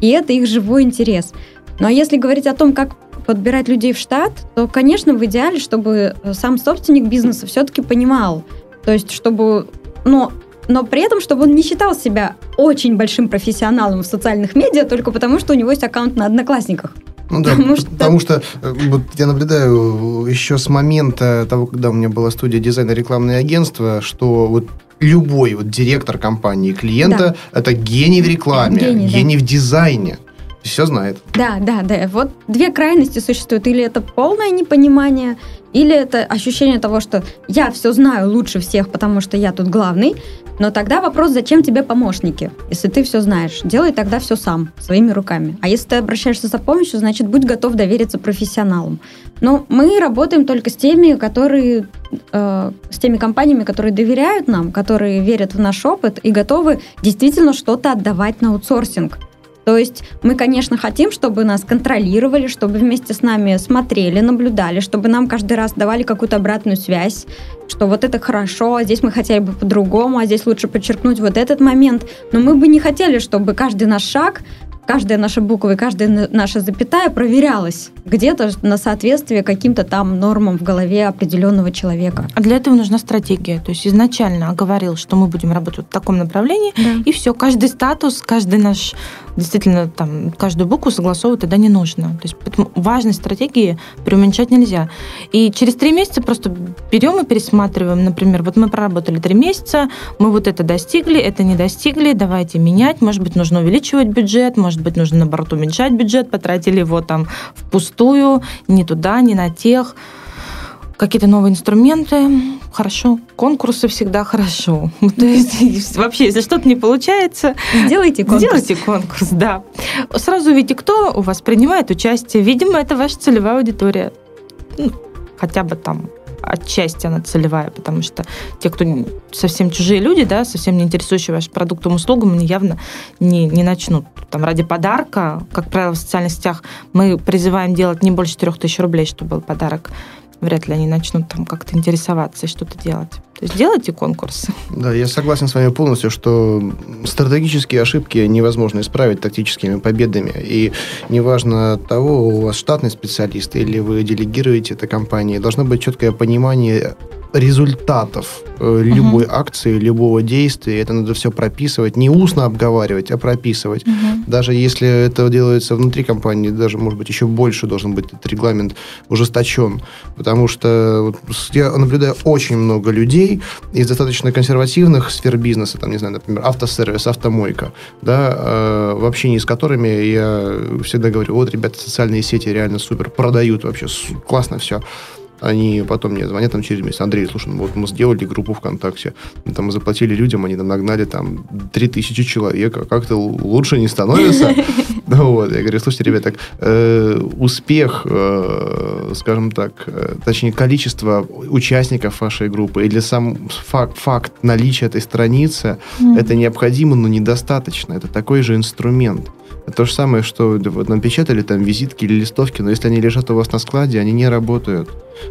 и это их живой интерес. Ну а если говорить о том, как подбирать людей в штат, то, конечно, в идеале, чтобы э, сам собственник бизнеса все-таки понимал, то есть чтобы, ну, но при этом, чтобы он не считал себя очень большим профессионалом в социальных медиа только потому, что у него есть аккаунт на Одноклассниках. Ну да, потому что, потому что э, вот я наблюдаю еще с момента того, когда у меня была студия дизайна рекламное агентство, что вот любой вот директор компании клиента да. это гений в рекламе, гений, гений да. в дизайне. Все знает. Да, да, да. Вот две крайности существуют. Или это полное непонимание, или это ощущение того, что я все знаю лучше всех, потому что я тут главный. Но тогда вопрос, зачем тебе помощники? Если ты все знаешь, делай тогда все сам, своими руками. А если ты обращаешься за помощью, значит, будь готов довериться профессионалам. Но мы работаем только с теми, которые, э, с теми компаниями, которые доверяют нам, которые верят в наш опыт и готовы действительно что-то отдавать на аутсорсинг. То есть мы, конечно, хотим, чтобы нас контролировали, чтобы вместе с нами смотрели, наблюдали, чтобы нам каждый раз давали какую-то обратную связь, что вот это хорошо, а здесь мы хотели бы по-другому, а здесь лучше подчеркнуть вот этот момент. Но мы бы не хотели, чтобы каждый наш шаг каждая наша буква и каждая наша запятая проверялась где-то на соответствие каким-то там нормам в голове определенного человека. А для этого нужна стратегия. То есть изначально оговорил, что мы будем работать в таком направлении, да. и все, каждый статус, каждый наш, действительно, там, каждую букву согласовывать тогда не нужно. То есть поэтому важность стратегии преуменьшать нельзя. И через три месяца просто берем и пересматриваем, например, вот мы проработали три месяца, мы вот это достигли, это не достигли, давайте менять, может быть, нужно увеличивать бюджет, может быть, нужно, наоборот, уменьшать бюджет, потратили его там впустую, не туда, не на тех какие-то новые инструменты, хорошо. Конкурсы всегда хорошо. То есть вообще, если что-то не получается, сделайте конкурс. Сделайте конкурс, да. Сразу видите, кто у вас принимает участие. Видимо, это ваша целевая аудитория. Ну, хотя бы там отчасти она целевая, потому что те, кто совсем чужие люди, да, совсем не интересующие вашим продуктом, услугам, они явно не, не начнут. Там ради подарка, как правило, в социальных сетях мы призываем делать не больше 3000 рублей, чтобы был подарок вряд ли они начнут там как-то интересоваться и что-то делать. То есть делайте конкурсы. Да, я согласен с вами полностью, что стратегические ошибки невозможно исправить тактическими победами. И неважно того, у вас штатный специалист или вы делегируете это компании, должно быть четкое понимание результатов э, любой угу. акции, любого действия. Это надо все прописывать, не устно обговаривать, а прописывать. Угу. Даже если это делается внутри компании, даже, может быть, еще больше должен быть этот регламент ужесточен. Потому что вот, я наблюдаю очень много людей из достаточно консервативных сфер бизнеса, там, не знаю, например, автосервис, автомойка, да, э, в общении с которыми я всегда говорю, вот, ребята, социальные сети реально супер, продают вообще, классно все. Они потом мне звонят там через месяц. Андрей, слушай, ну вот мы сделали группу ВКонтакте, мы там заплатили людям, они там нагнали там 3000 человек, а как-то лучше не становится. Вот, я говорю, слушайте, ребята, так, э, успех, э, скажем так, э, точнее, количество участников вашей группы или сам факт, факт наличия этой страницы, это необходимо, но недостаточно. Это такой же инструмент. Это то же самое, что вот напечатали там визитки или листовки, но если они лежат у вас на складе, они не работают.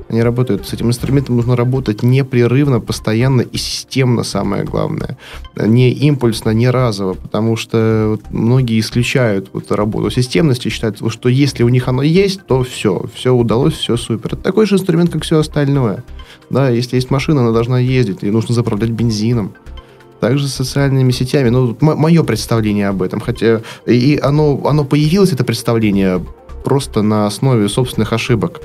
Они работают. С этим инструментом нужно работать непрерывно, постоянно и системно, самое главное. Не импульсно, не разово, потому что вот многие исключают вот работу системности, считают, что если у них оно есть, то все, все удалось, все супер. Это такой же инструмент, как все остальное. Да, если есть машина, она должна ездить, ее нужно заправлять бензином также с социальными сетями. Ну, мое представление об этом. Хотя и оно, оно появилось, это представление, просто на основе собственных ошибок.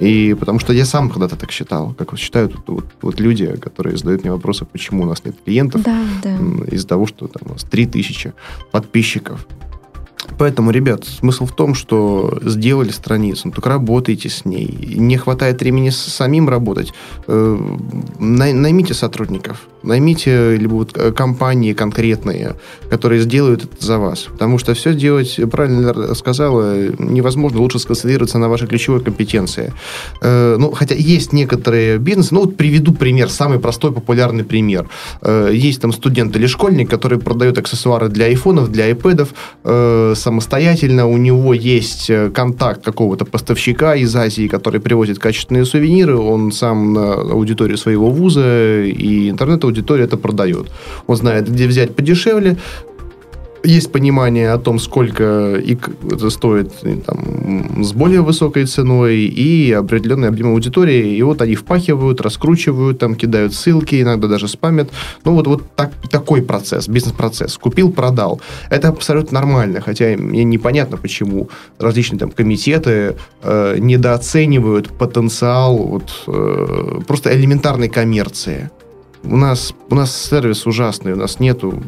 И потому что я сам когда-то так считал, как вот считают вот, вот, вот люди, которые задают мне вопросы, почему у нас нет клиентов, да, да. из-за того, что там у нас 3000 подписчиков. Поэтому, ребят, смысл в том, что сделали страницу, ну, только работайте с ней. Не хватает времени самим работать, э, наймите сотрудников, наймите либо вот э, компании конкретные, которые сделают это за вас. Потому что все делать, правильно сказала, невозможно. Лучше сконцентрироваться на вашей ключевой компетенции. Э, ну, хотя есть некоторые бизнесы, ну, вот приведу пример, самый простой, популярный пример. Есть там студент или школьник, который продает аксессуары для айфонов, для айпэдов, самостоятельно, у него есть э, контакт какого-то поставщика из Азии, который привозит качественные сувениры, он сам на аудиторию своего вуза и интернет-аудитория это продает. Он знает, где взять подешевле, есть понимание о том, сколько это стоит там, с более высокой ценой и определенный объем аудитории. И вот они впахивают, раскручивают, там кидают ссылки, иногда даже спамят. Ну, вот, вот так, такой процесс, бизнес-процесс. Купил, продал. Это абсолютно нормально, хотя мне непонятно, почему различные там комитеты э, недооценивают потенциал вот, э, просто элементарной коммерции. У нас, у нас сервис ужасный, у нас нету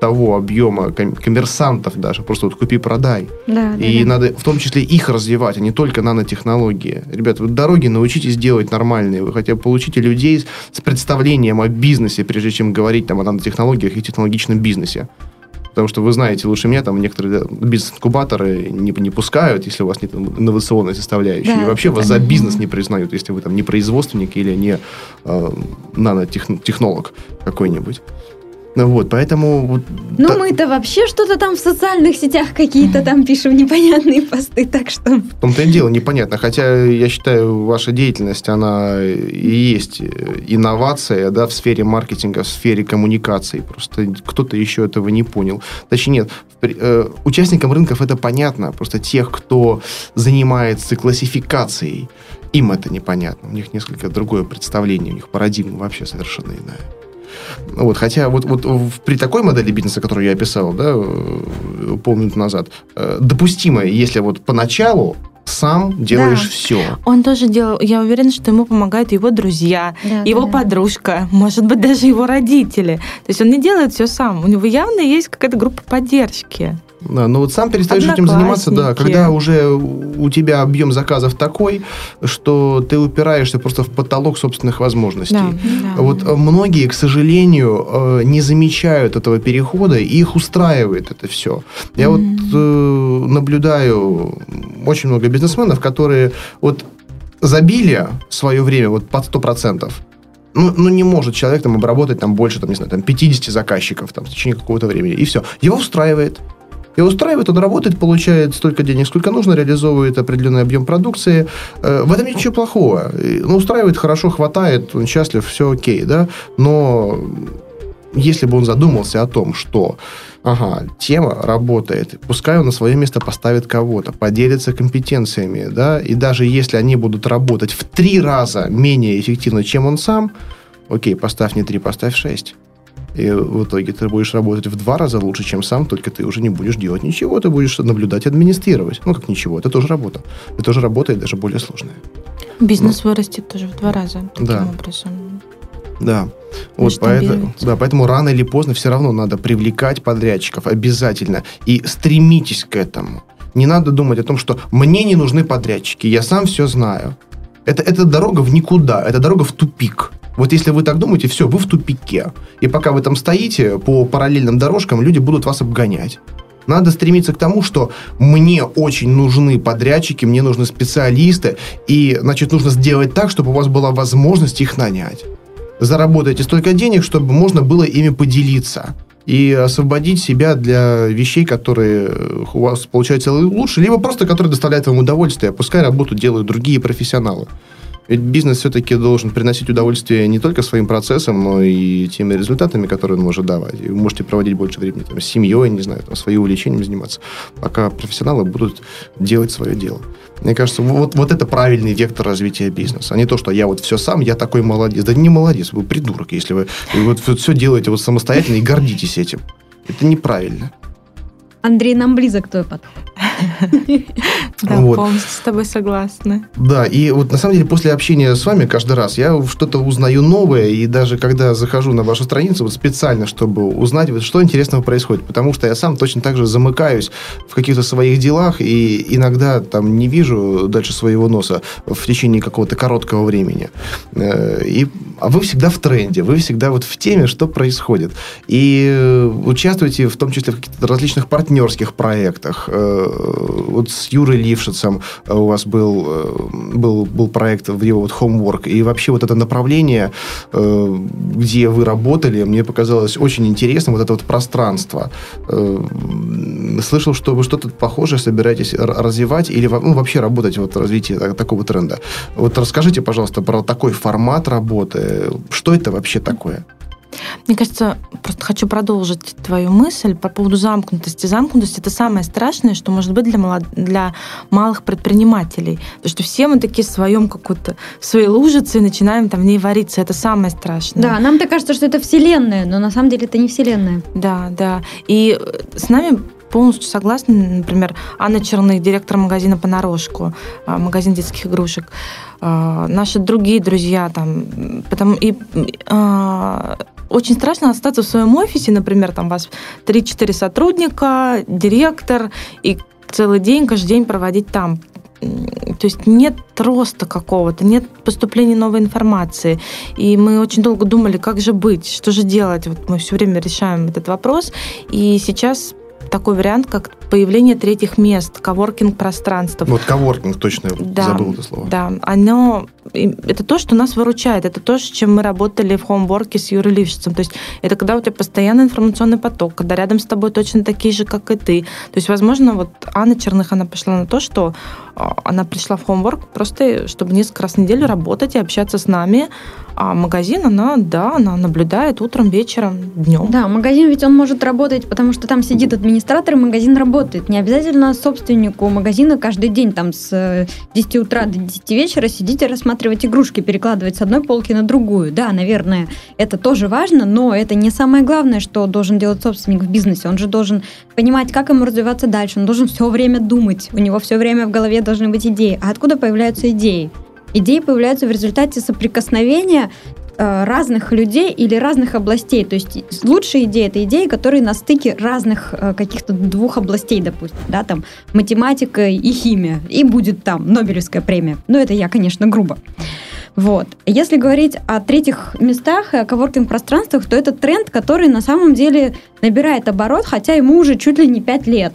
того объема коммерсантов даже, просто вот купи-продай. Да, и да, надо в том числе их развивать, а не только нанотехнологии. Ребята, вы дороги научитесь делать нормальные, вы хотя бы получите людей с представлением о бизнесе, прежде чем говорить там, о нанотехнологиях и технологичном бизнесе. Потому что вы знаете лучше меня, там некоторые бизнес-инкубаторы не, не пускают, если у вас нет инновационной составляющей. Да, и вообще вас за бизнес не признают, если вы там не производственник или не э, нанотехнолог какой-нибудь. Ну вот, поэтому... Вот, ну, та... мы-то вообще что-то там в социальных сетях какие-то там пишем непонятные посты, так что... В том-то и дело непонятно. Хотя, я считаю, ваша деятельность, она и есть инновация, да, в сфере маркетинга, в сфере коммуникаций. Просто кто-то еще этого не понял. Точнее, нет, э, участникам рынков это понятно. Просто тех, кто занимается классификацией, им это непонятно. У них несколько другое представление, у них парадигма вообще совершенно иная. Вот, хотя вот, вот при такой модели бизнеса, которую я описал, да, э, полминуты назад, э, допустимо, если вот поначалу сам делаешь да. все. Он тоже делал, я уверена, что ему помогают его друзья, да, его да, подружка, может быть, даже его родители. То есть он не делает все сам. У него явно есть какая-то группа поддержки. Да, но вот сам перестаешь этим заниматься, да, когда уже у тебя объем заказов такой, что ты упираешься просто в потолок собственных возможностей. Да, да. Вот э, многие, к сожалению, э, не замечают этого перехода, и их устраивает это все. Я mm-hmm. вот э, наблюдаю очень много бизнесменов, которые вот забили свое время вот под 100%, ну, ну, не может человек там обработать там больше, там, не знаю, там 50 заказчиков там, в течение какого-то времени, и все. Его устраивает. И устраивает, он работает, получает столько денег, сколько нужно, реализовывает определенный объем продукции. Э, в этом нет ничего плохого. Ну, устраивает хорошо, хватает, он счастлив, все окей, да. Но если бы он задумался о том, что ага, тема работает, пускай он на свое место поставит кого-то, поделится компетенциями, да, и даже если они будут работать в три раза менее эффективно, чем он сам, окей, поставь не три, поставь шесть. И в итоге ты будешь работать в два раза лучше, чем сам, только ты уже не будешь делать ничего, ты будешь наблюдать и администрировать. Ну, как ничего, это тоже работа. Это тоже работа и даже более сложная. Бизнес Но... вырастет тоже в два раза таким да. образом. Да. Вот поэтому, да, поэтому рано или поздно все равно надо привлекать подрядчиков обязательно. И стремитесь к этому. Не надо думать о том, что мне не нужны подрядчики, я сам все знаю. Это, это дорога в никуда, это дорога в тупик. Вот если вы так думаете, все, вы в тупике. И пока вы там стоите по параллельным дорожкам, люди будут вас обгонять. Надо стремиться к тому, что мне очень нужны подрядчики, мне нужны специалисты, и, значит, нужно сделать так, чтобы у вас была возможность их нанять. Заработайте столько денег, чтобы можно было ими поделиться и освободить себя для вещей, которые у вас получаются лучше, либо просто которые доставляют вам удовольствие. Пускай работу делают другие профессионалы. Ведь бизнес все-таки должен приносить удовольствие не только своим процессам, но и теми результатами, которые он может давать. И вы можете проводить больше времени там, с семьей, не знаю, там, своим увлечением заниматься, пока профессионалы будут делать свое дело. Мне кажется, вот, вот это правильный вектор развития бизнеса, а не то, что я вот все сам, я такой молодец. Да не молодец, вы придурок, если вы вот все делаете вот самостоятельно и гордитесь этим. Это неправильно. Андрей, нам близок твой подход. Да, полностью с тобой согласна. Да, и вот на самом деле после общения с вами каждый раз я что-то узнаю новое, и даже когда захожу на вашу страницу вот специально, чтобы узнать, вот, что интересного происходит, потому что я сам точно так же замыкаюсь в каких-то своих делах, и иногда там не вижу дальше своего носа в течение какого-то короткого времени. Э, и, а вы всегда в тренде, вы всегда вот в теме, что происходит. И участвуете в том числе в каких-то различных партнерских проектах. Э, вот с Юрой Лившицем у вас был, э, был, был проект в его вот Homework, и вообще вот это направление, где вы работали, мне показалось очень интересным, вот это вот пространство. Слышал, что вы что-то похожее собираетесь развивать или ну, вообще работать вот развитии такого тренда. Вот расскажите, пожалуйста, про такой формат работы. Что это вообще такое? Мне кажется, просто хочу продолжить твою мысль по поводу замкнутости. Замкнутость это самое страшное, что может быть для, молод... для малых предпринимателей. Потому что все мы такие в своем какой-то, в своей лужице и начинаем там в ней вариться. Это самое страшное. Да, нам-то кажется, что это вселенная, но на самом деле это не вселенная. Да, да. И с нами полностью согласна. Например, Анна Черных, директор магазина «Понарошку», а, магазин детских игрушек. А, наши другие друзья там, потому и а, очень страшно остаться в своем офисе, например, там у вас 3-4 сотрудника, директор, и целый день, каждый день проводить там. То есть нет роста какого-то, нет поступления новой информации. И мы очень долго думали, как же быть, что же делать. Вот мы все время решаем этот вопрос. И сейчас такой вариант, как появление третьих мест, коворкинг пространств. Вот коворкинг, точно да, забыл это слово. Да, оно, это то, что нас выручает, это то, с чем мы работали в хоумворке с Юрой Лившицем. То есть это когда у тебя постоянный информационный поток, когда рядом с тобой точно такие же, как и ты. То есть, возможно, вот Анна Черных, она пошла на то, что а, она пришла в хоумворк просто, чтобы несколько раз в неделю работать и общаться с нами, а магазин, она, да, она наблюдает утром, вечером, днем. Да, магазин ведь он может работать, потому что там сидит администратор, и магазин работает. Не обязательно собственнику магазина каждый день там с 10 утра до 10 вечера сидеть и рассматривать игрушки, перекладывать с одной полки на другую. Да, наверное, это тоже важно, но это не самое главное, что должен делать собственник в бизнесе. Он же должен понимать, как ему развиваться дальше. Он должен все время думать. У него все время в голове должны быть идеи. А откуда появляются идеи? Идеи появляются в результате соприкосновения э, разных людей или разных областей. То есть лучшие идеи это идеи, которые на стыке разных э, каких-то двух областей, допустим, да, там математика и химия, и будет там Нобелевская премия. Но это я, конечно, грубо. Вот. Если говорить о третьих местах и о коворкинг-пространствах, то это тренд, который на самом деле набирает оборот, хотя ему уже чуть ли не пять лет.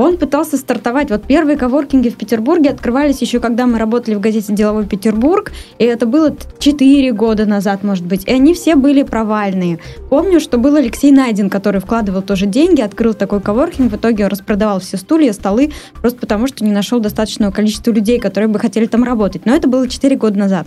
Он пытался стартовать. Вот первые коворкинги в Петербурге открывались еще, когда мы работали в газете «Деловой Петербург», и это было 4 года назад, может быть. И они все были провальные. Помню, что был Алексей Найден, который вкладывал тоже деньги, открыл такой коворкинг, в итоге он распродавал все стулья, столы, просто потому что не нашел достаточного количества людей, которые бы хотели там работать. Но это было 4 года назад.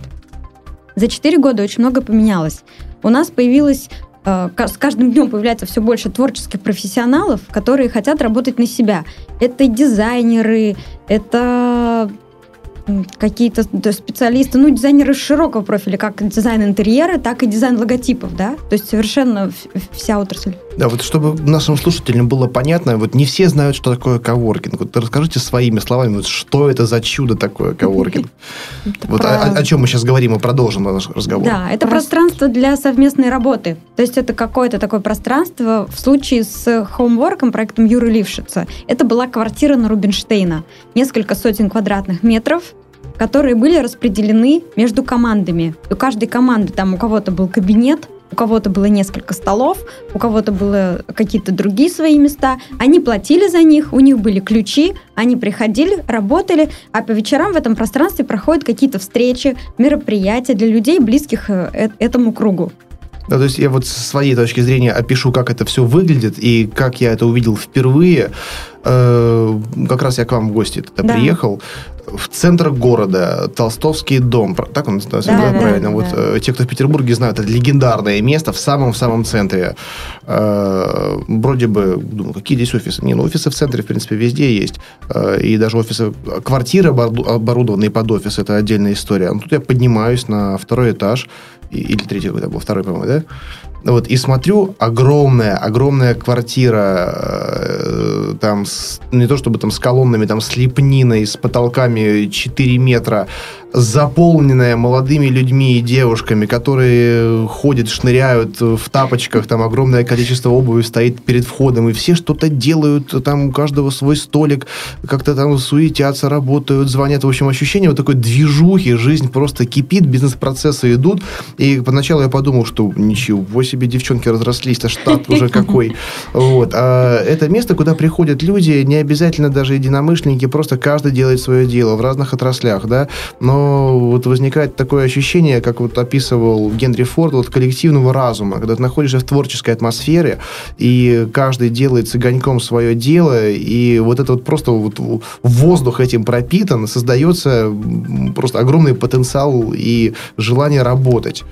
За 4 года очень много поменялось. У нас появилась с каждым днем появляется все больше творческих профессионалов, которые хотят работать на себя. Это дизайнеры, это какие-то специалисты, ну, дизайнеры широкого профиля, как дизайн интерьера, так и дизайн логотипов, да? То есть совершенно вся отрасль. Да, вот чтобы нашим слушателям было понятно, вот не все знают, что такое коворкинг. Вот расскажите своими словами, вот что это за чудо такое коворкинг? Вот о, чем мы сейчас говорим и продолжим наш разговор. Да, это пространство для совместной работы. То есть это какое-то такое пространство. В случае с хоумворком, проектом Юры Лившица, это была квартира на Рубинштейна. Несколько сотен квадратных метров, которые были распределены между командами. У каждой команды там у кого-то был кабинет, у кого-то было несколько столов, у кого-то было какие-то другие свои места. Они платили за них, у них были ключи, они приходили, работали, а по вечерам в этом пространстве проходят какие-то встречи, мероприятия для людей, близких э, э, этому кругу. Да, то есть я вот с своей точки зрения опишу, как это все выглядит и как я это увидел впервые. Э, как раз я к вам в гости тогда да. приехал. В центр города, Толстовский дом, так он называется, Да, да, да, правильно? да, вот да. э, те, кто в Петербурге знают, это легендарное место в самом-в самом центре. Э, вроде бы, думаю, какие здесь офисы? Не, ну офисы в центре, в принципе, везде есть. Э, и даже офисы, квартиры обору- оборудованные под офис, это отдельная история. Но тут я поднимаюсь на второй этаж, или третий, это был второй, по-моему, да? Вот, и смотрю, огромная, огромная квартира, э, там, с- не то чтобы там с колоннами, там, с лепниной, с потолками 4 метра, заполненная молодыми людьми и девушками, которые ходят, шныряют в тапочках, там огромное количество обуви стоит перед входом, и все что-то делают, там у каждого свой столик, как-то там суетятся, работают, звонят. В общем, ощущение вот такой движухи, жизнь просто кипит, бизнес-процессы идут. И поначалу я подумал, что ничего себе, девчонки разрослись, а штат уже какой. Вот. А это место, куда приходят люди, не обязательно даже единомышленники, просто каждый делает свое дело в разных отраслях, да, но вот возникает такое ощущение, как вот описывал Генри Форд, вот коллективного разума, когда ты находишься в творческой атмосфере, и каждый делает с огоньком свое дело, и вот это вот просто вот воздух этим пропитан, создается просто огромный потенциал и желание работать.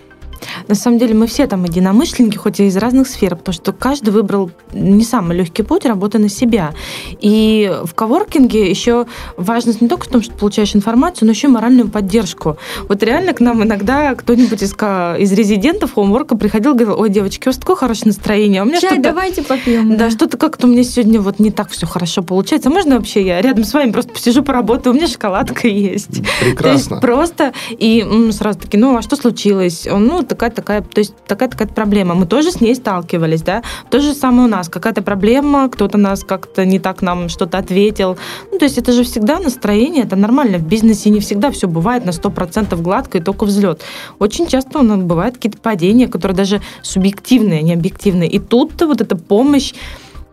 На самом деле мы все там единомышленники, хоть и из разных сфер, потому что каждый выбрал не самый легкий путь работы на себя. И в коворкинге еще важность не только в том, что ты получаешь информацию, но еще и моральную поддержку. Вот реально к нам иногда кто-нибудь из, из резидентов хоумворка приходил и говорил, ой, девочки, у вас такое хорошее настроение, а у меня Чай что-то... давайте попьем. Да, что-то как-то у меня сегодня вот не так все хорошо получается. А Можно вообще я рядом с вами просто посижу, поработаю, у меня шоколадка есть. Прекрасно. То есть просто и сразу таки, ну а что случилось? Ну такая такая, то есть такая такая проблема. Мы тоже с ней сталкивались, да. То же самое у нас. Какая-то проблема, кто-то нас как-то не так нам что-то ответил. Ну то есть это же всегда настроение, это нормально. В бизнесе не всегда все бывает на 100% гладко и только взлет. Очень часто у нас бывают какие-то падения, которые даже субъективные, а не объективные. И тут-то вот эта помощь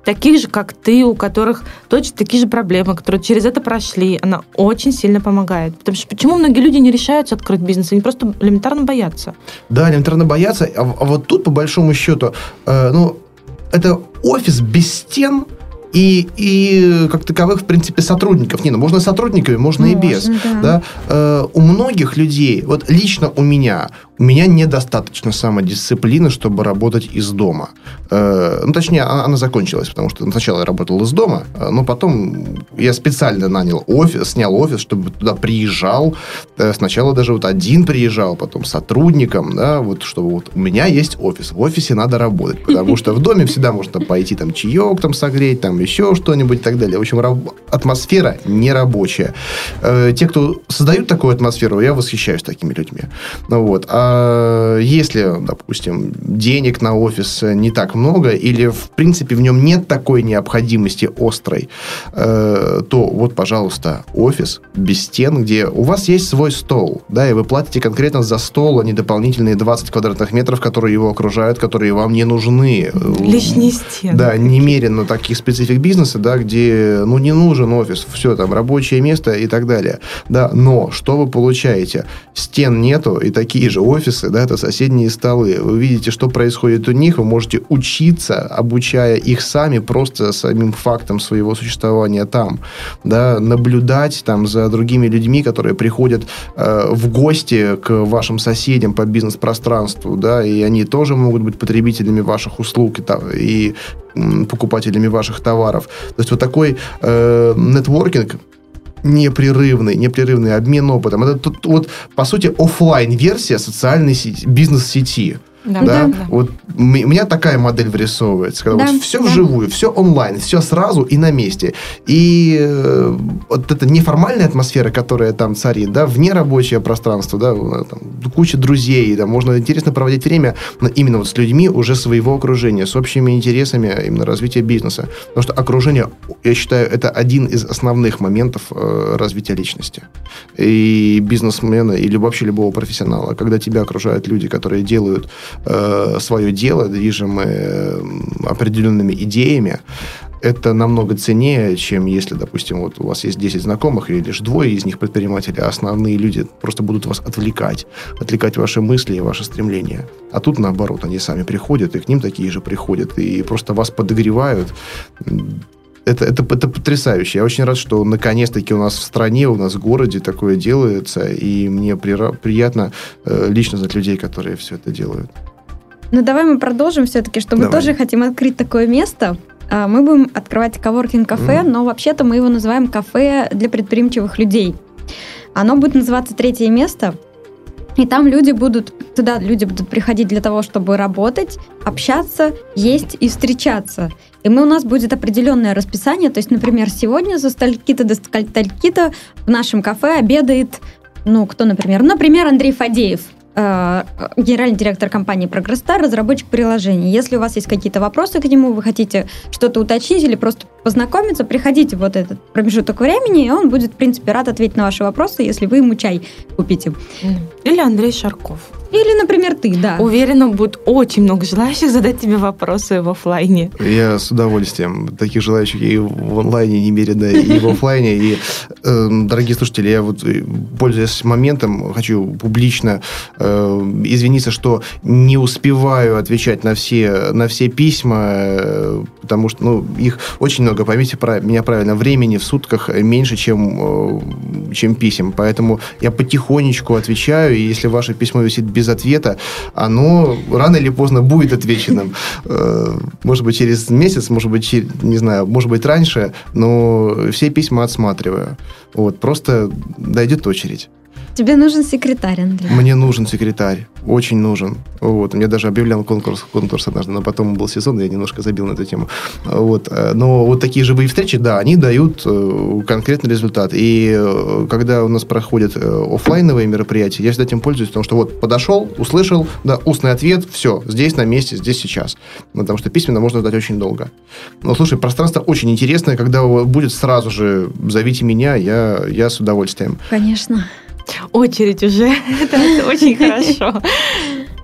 таких же, как ты, у которых точно такие же проблемы, которые через это прошли, она очень сильно помогает. Потому что почему многие люди не решаются открыть бизнес? Они просто элементарно боятся. Да, элементарно боятся. А, а вот тут, по большому счету, э, ну, это офис без стен и, и как таковых, в принципе, сотрудников. Не, ну, можно сотрудниками, можно, и без. Можно, да. Да? Э, у многих людей, вот лично у меня, у меня недостаточно самодисциплины, чтобы работать из дома. Э, ну, точнее, она, она закончилась, потому что сначала я работал из дома, э, но потом я специально нанял офис, снял офис, чтобы туда приезжал. Э, сначала даже вот один приезжал, потом сотрудником, да, вот чтобы вот у меня есть офис, в офисе надо работать, потому что в доме всегда можно пойти там чаек там согреть, там еще что-нибудь и так далее. В общем, атмосфера нерабочая. Э, те, кто создают такую атмосферу, я восхищаюсь такими людьми. Ну вот. А если, допустим, денег на офис не так много, или, в принципе, в нем нет такой необходимости острой, э, то вот, пожалуйста, офис без стен, где у вас есть свой стол, да, и вы платите конкретно за стол, а не дополнительные 20 квадратных метров, которые его окружают, которые вам не нужны. Лишние стены. Да, немерено таких специфик бизнеса, да, где, ну, не нужен офис, все, там, рабочее место и так далее. Да, но что вы получаете? Стен нету, и такие же офисы, да, это соседние столы. Вы видите, что происходит у них, вы можете учиться, обучая их сами, просто самим фактом своего существования там, да, наблюдать там за другими людьми, которые приходят э, в гости к вашим соседям по бизнес-пространству, да, и они тоже могут быть потребителями ваших услуг и, и покупателями ваших товаров. То есть вот такой э, нетворкинг непрерывный, непрерывный обмен опытом. Это тут, вот, по сути, оффлайн версия социальной сети, бизнес-сети. Да, Да, вот у меня такая модель вырисовывается, когда Да, вот все да. вживую, все онлайн, все сразу и на месте. И э, вот эта неформальная атмосфера, которая там царит, да, вне рабочее пространство, да, там, куча друзей, да, можно интересно проводить время но именно вот с людьми уже своего окружения, с общими интересами именно развития бизнеса. Потому что окружение, я считаю, это один из основных моментов э, развития личности. И бизнесмена, или вообще любого профессионала, когда тебя окружают люди, которые делают э, свое дело, движимые э, определенными идеями, это намного ценнее, чем если, допустим, вот у вас есть 10 знакомых, или лишь двое из них предприниматели, а основные люди просто будут вас отвлекать, отвлекать ваши мысли и ваши стремления. А тут, наоборот, они сами приходят, и к ним такие же приходят, и просто вас подогревают. Это, это, это потрясающе. Я очень рад, что наконец-таки у нас в стране, у нас в городе такое делается, и мне при, приятно э, лично знать людей, которые все это делают. Ну, давай мы продолжим все-таки, что мы давай. тоже хотим открыть такое место. А, мы будем открывать коворкинг-кафе, mm. но вообще-то мы его называем кафе для предприимчивых людей. Оно будет называться «Третье место», и там люди будут, туда люди будут приходить для того, чтобы работать, общаться, есть и встречаться. И мы, у нас будет определенное расписание. То есть, например, сегодня за стальки-то до стальки-то в нашем кафе обедает, ну, кто, например? Например, Андрей Фадеев – генеральный директор компании Прогресстар, разработчик приложений. Если у вас есть какие-то вопросы к нему, вы хотите что-то уточнить или просто познакомиться, приходите в вот этот промежуток времени, и он будет, в принципе, рад ответить на ваши вопросы, если вы ему чай купите. Или Андрей Шарков. Или, например, ты, да. Уверена, будет очень много желающих задать тебе вопросы в офлайне. Я с удовольствием. Таких желающих и в онлайне немерено, и в офлайне. И, э, дорогие слушатели, я вот, э, пользуясь моментом, хочу публично э, извиниться, что не успеваю отвечать на все, на все письма, э, потому что ну, их очень много, поймите меня правильно, времени в сутках меньше, чем, э, чем писем. Поэтому я потихонечку отвечаю, и если ваше письмо висит без ответа, оно рано или поздно будет отвеченным. Э, может быть, через месяц, может быть, не знаю, может быть, раньше, но все письма отсматриваю. Вот, просто дойдет очередь. Тебе нужен секретарь, Андрей. Мне нужен секретарь. Очень нужен. Вот. Мне даже объявлял конкурс, конкурс однажды, но потом был сезон, и я немножко забил на эту тему. Вот. Но вот такие живые встречи, да, они дают э, конкретный результат. И э, когда у нас проходят э, офлайновые мероприятия, я всегда этим пользуюсь, потому что вот подошел, услышал, да, устный ответ, все, здесь на месте, здесь сейчас. Потому что письменно можно ждать очень долго. Но, слушай, пространство очень интересное, когда будет сразу же зовите меня, я, я с удовольствием. Конечно очередь уже. Это очень хорошо.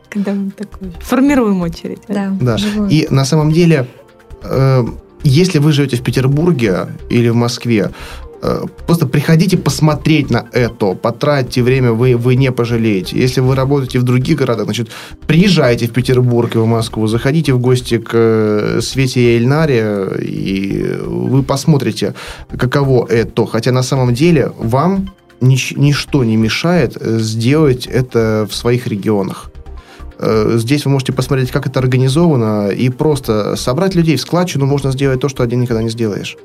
Когда мы такой формируем очередь. Да, да. И на самом деле, э, если вы живете в Петербурге или в Москве, э, Просто приходите посмотреть на это, потратьте время, вы, вы не пожалеете. Если вы работаете в других городах, значит, приезжайте в Петербург и в Москву, заходите в гости к э, Свете и Эльнаре, и вы посмотрите, каково это. Хотя на самом деле вам нич- ничто не мешает э, сделать это в своих регионах. Э, здесь вы можете посмотреть, как это организовано, и просто собрать людей в складчину можно сделать то, что один никогда не сделаешь.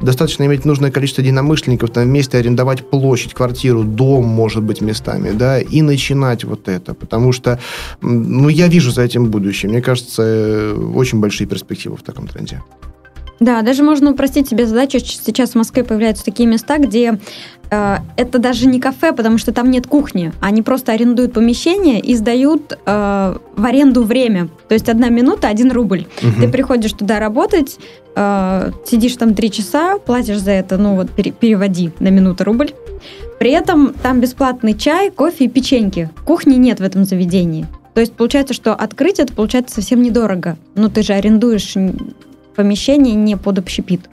Достаточно иметь нужное количество единомышленников, там вместе арендовать площадь, квартиру, дом, может быть, местами, да, и начинать вот это. Потому что, ну, я вижу за этим будущее. Мне кажется, э, очень большие перспективы в таком тренде. Да, даже можно упростить себе задачу. Сейчас в Москве появляются такие места, где э, это даже не кафе, потому что там нет кухни. Они просто арендуют помещение и сдают э, в аренду время. То есть одна минута, один рубль. Угу. Ты приходишь туда работать, э, сидишь там три часа, платишь за это, ну вот пере, переводи на минуту рубль. При этом там бесплатный чай, кофе и печеньки. Кухни нет в этом заведении. То есть получается, что открыть это получается совсем недорого. Ну ты же арендуешь помещение не под общепит.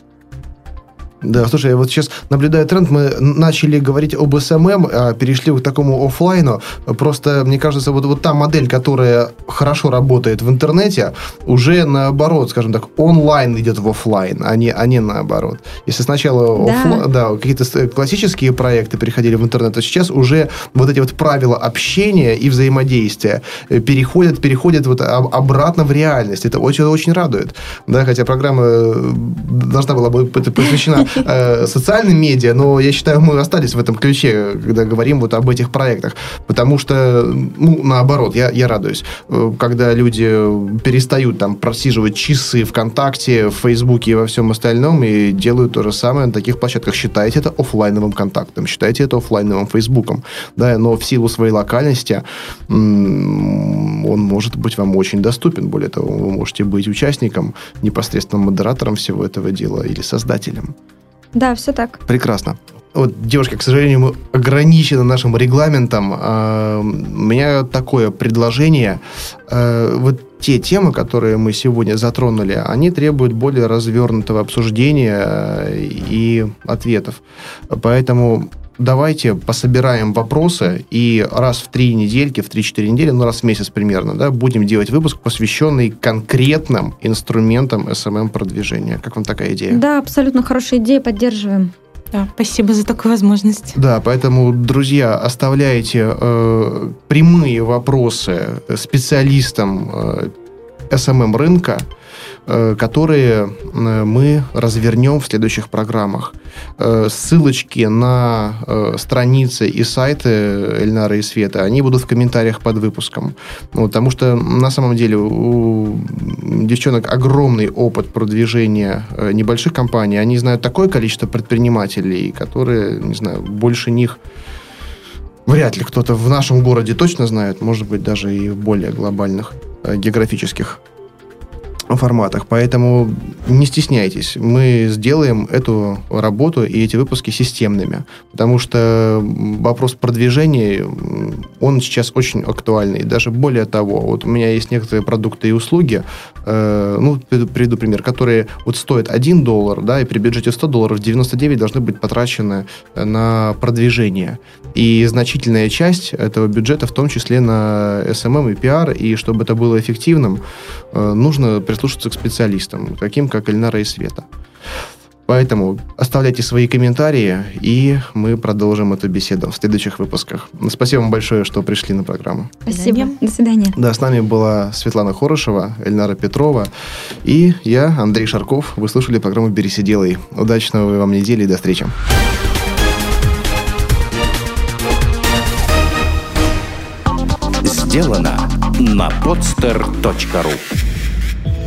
Да, слушай, я вот сейчас наблюдаю тренд, мы начали говорить об SMM, а перешли к такому офлайну. Просто, мне кажется, вот, вот та модель, которая хорошо работает в интернете, уже наоборот, скажем так, онлайн идет в офлайн, а не, а не наоборот. Если сначала да. Офла... да, какие-то классические проекты переходили в интернет, то сейчас уже вот эти вот правила общения и взаимодействия э, переходят, переходят вот обратно в реальность. Это очень, очень радует. Да, хотя программа э, должна была быть посвящена э, социальным медиа, но я считаю, мы остались в этом ключе, когда говорим вот об этих проектах. Потому что, ну, наоборот, я, я радуюсь, э, когда люди перестают там просиживать часы ВКонтакте, в Фейсбуке и во всем остальном и делают то же самое на таких площадках. Считайте это офлайновым контактом, считайте это офлайновым Фейсбуком. Да, но в силу своей локальности он может быть вам очень доступен. Более того, вы можете быть участником, непосредственно модератором всего этого дела или создателем. Да, все так. Прекрасно. Вот, девушки, к сожалению, мы ограничены нашим регламентом. А, у меня такое предложение. А, вот те темы, которые мы сегодня затронули, они требуют более развернутого обсуждения и ответов. Поэтому давайте пособираем вопросы и раз в три недельки, в 3-4 недели, ну раз в месяц примерно, да, будем делать выпуск, посвященный конкретным инструментам SMM-продвижения. Как вам такая идея? Да, абсолютно хорошая идея, поддерживаем. Да, спасибо за такую возможность. Да, поэтому, друзья, оставляйте э, прямые вопросы специалистам э, SMM рынка, Э, которые э, мы развернем в следующих программах. Э, ссылочки на страницы и сайты Эльнара и Света, они будут в комментариях под выпуском. Потому что на самом деле у девчонок огромный опыт продвижения небольших компаний. Они знают такое количество предпринимателей, которые, не знаю, больше них вряд ли кто-то в нашем городе точно знает, может быть, даже и в более глобальных географических форматах. Поэтому не стесняйтесь. Мы сделаем эту работу и эти выпуски системными. Потому что вопрос продвижения, он сейчас очень актуальный. Даже более того, вот у меня есть некоторые продукты и услуги, э, ну, приведу пример, которые вот стоят 1 доллар, да, и при бюджете 100 долларов 99 должны быть потрачены на продвижение. И значительная часть этого бюджета, в том числе на SMM и PR, и чтобы это было эффективным, э, нужно прислушаться к специалистам, таким как Эльнара и Света. Поэтому оставляйте свои комментарии, и мы продолжим эту беседу в следующих выпусках. Спасибо вам большое, что пришли на программу. Спасибо. До свидания. Да, с нами была Светлана Хорошева, Эльнара Петрова и я, Андрей Шарков. Вы слушали программу «Берись и делай». Удачного вам недели и до встречи. Сделано на podster.ru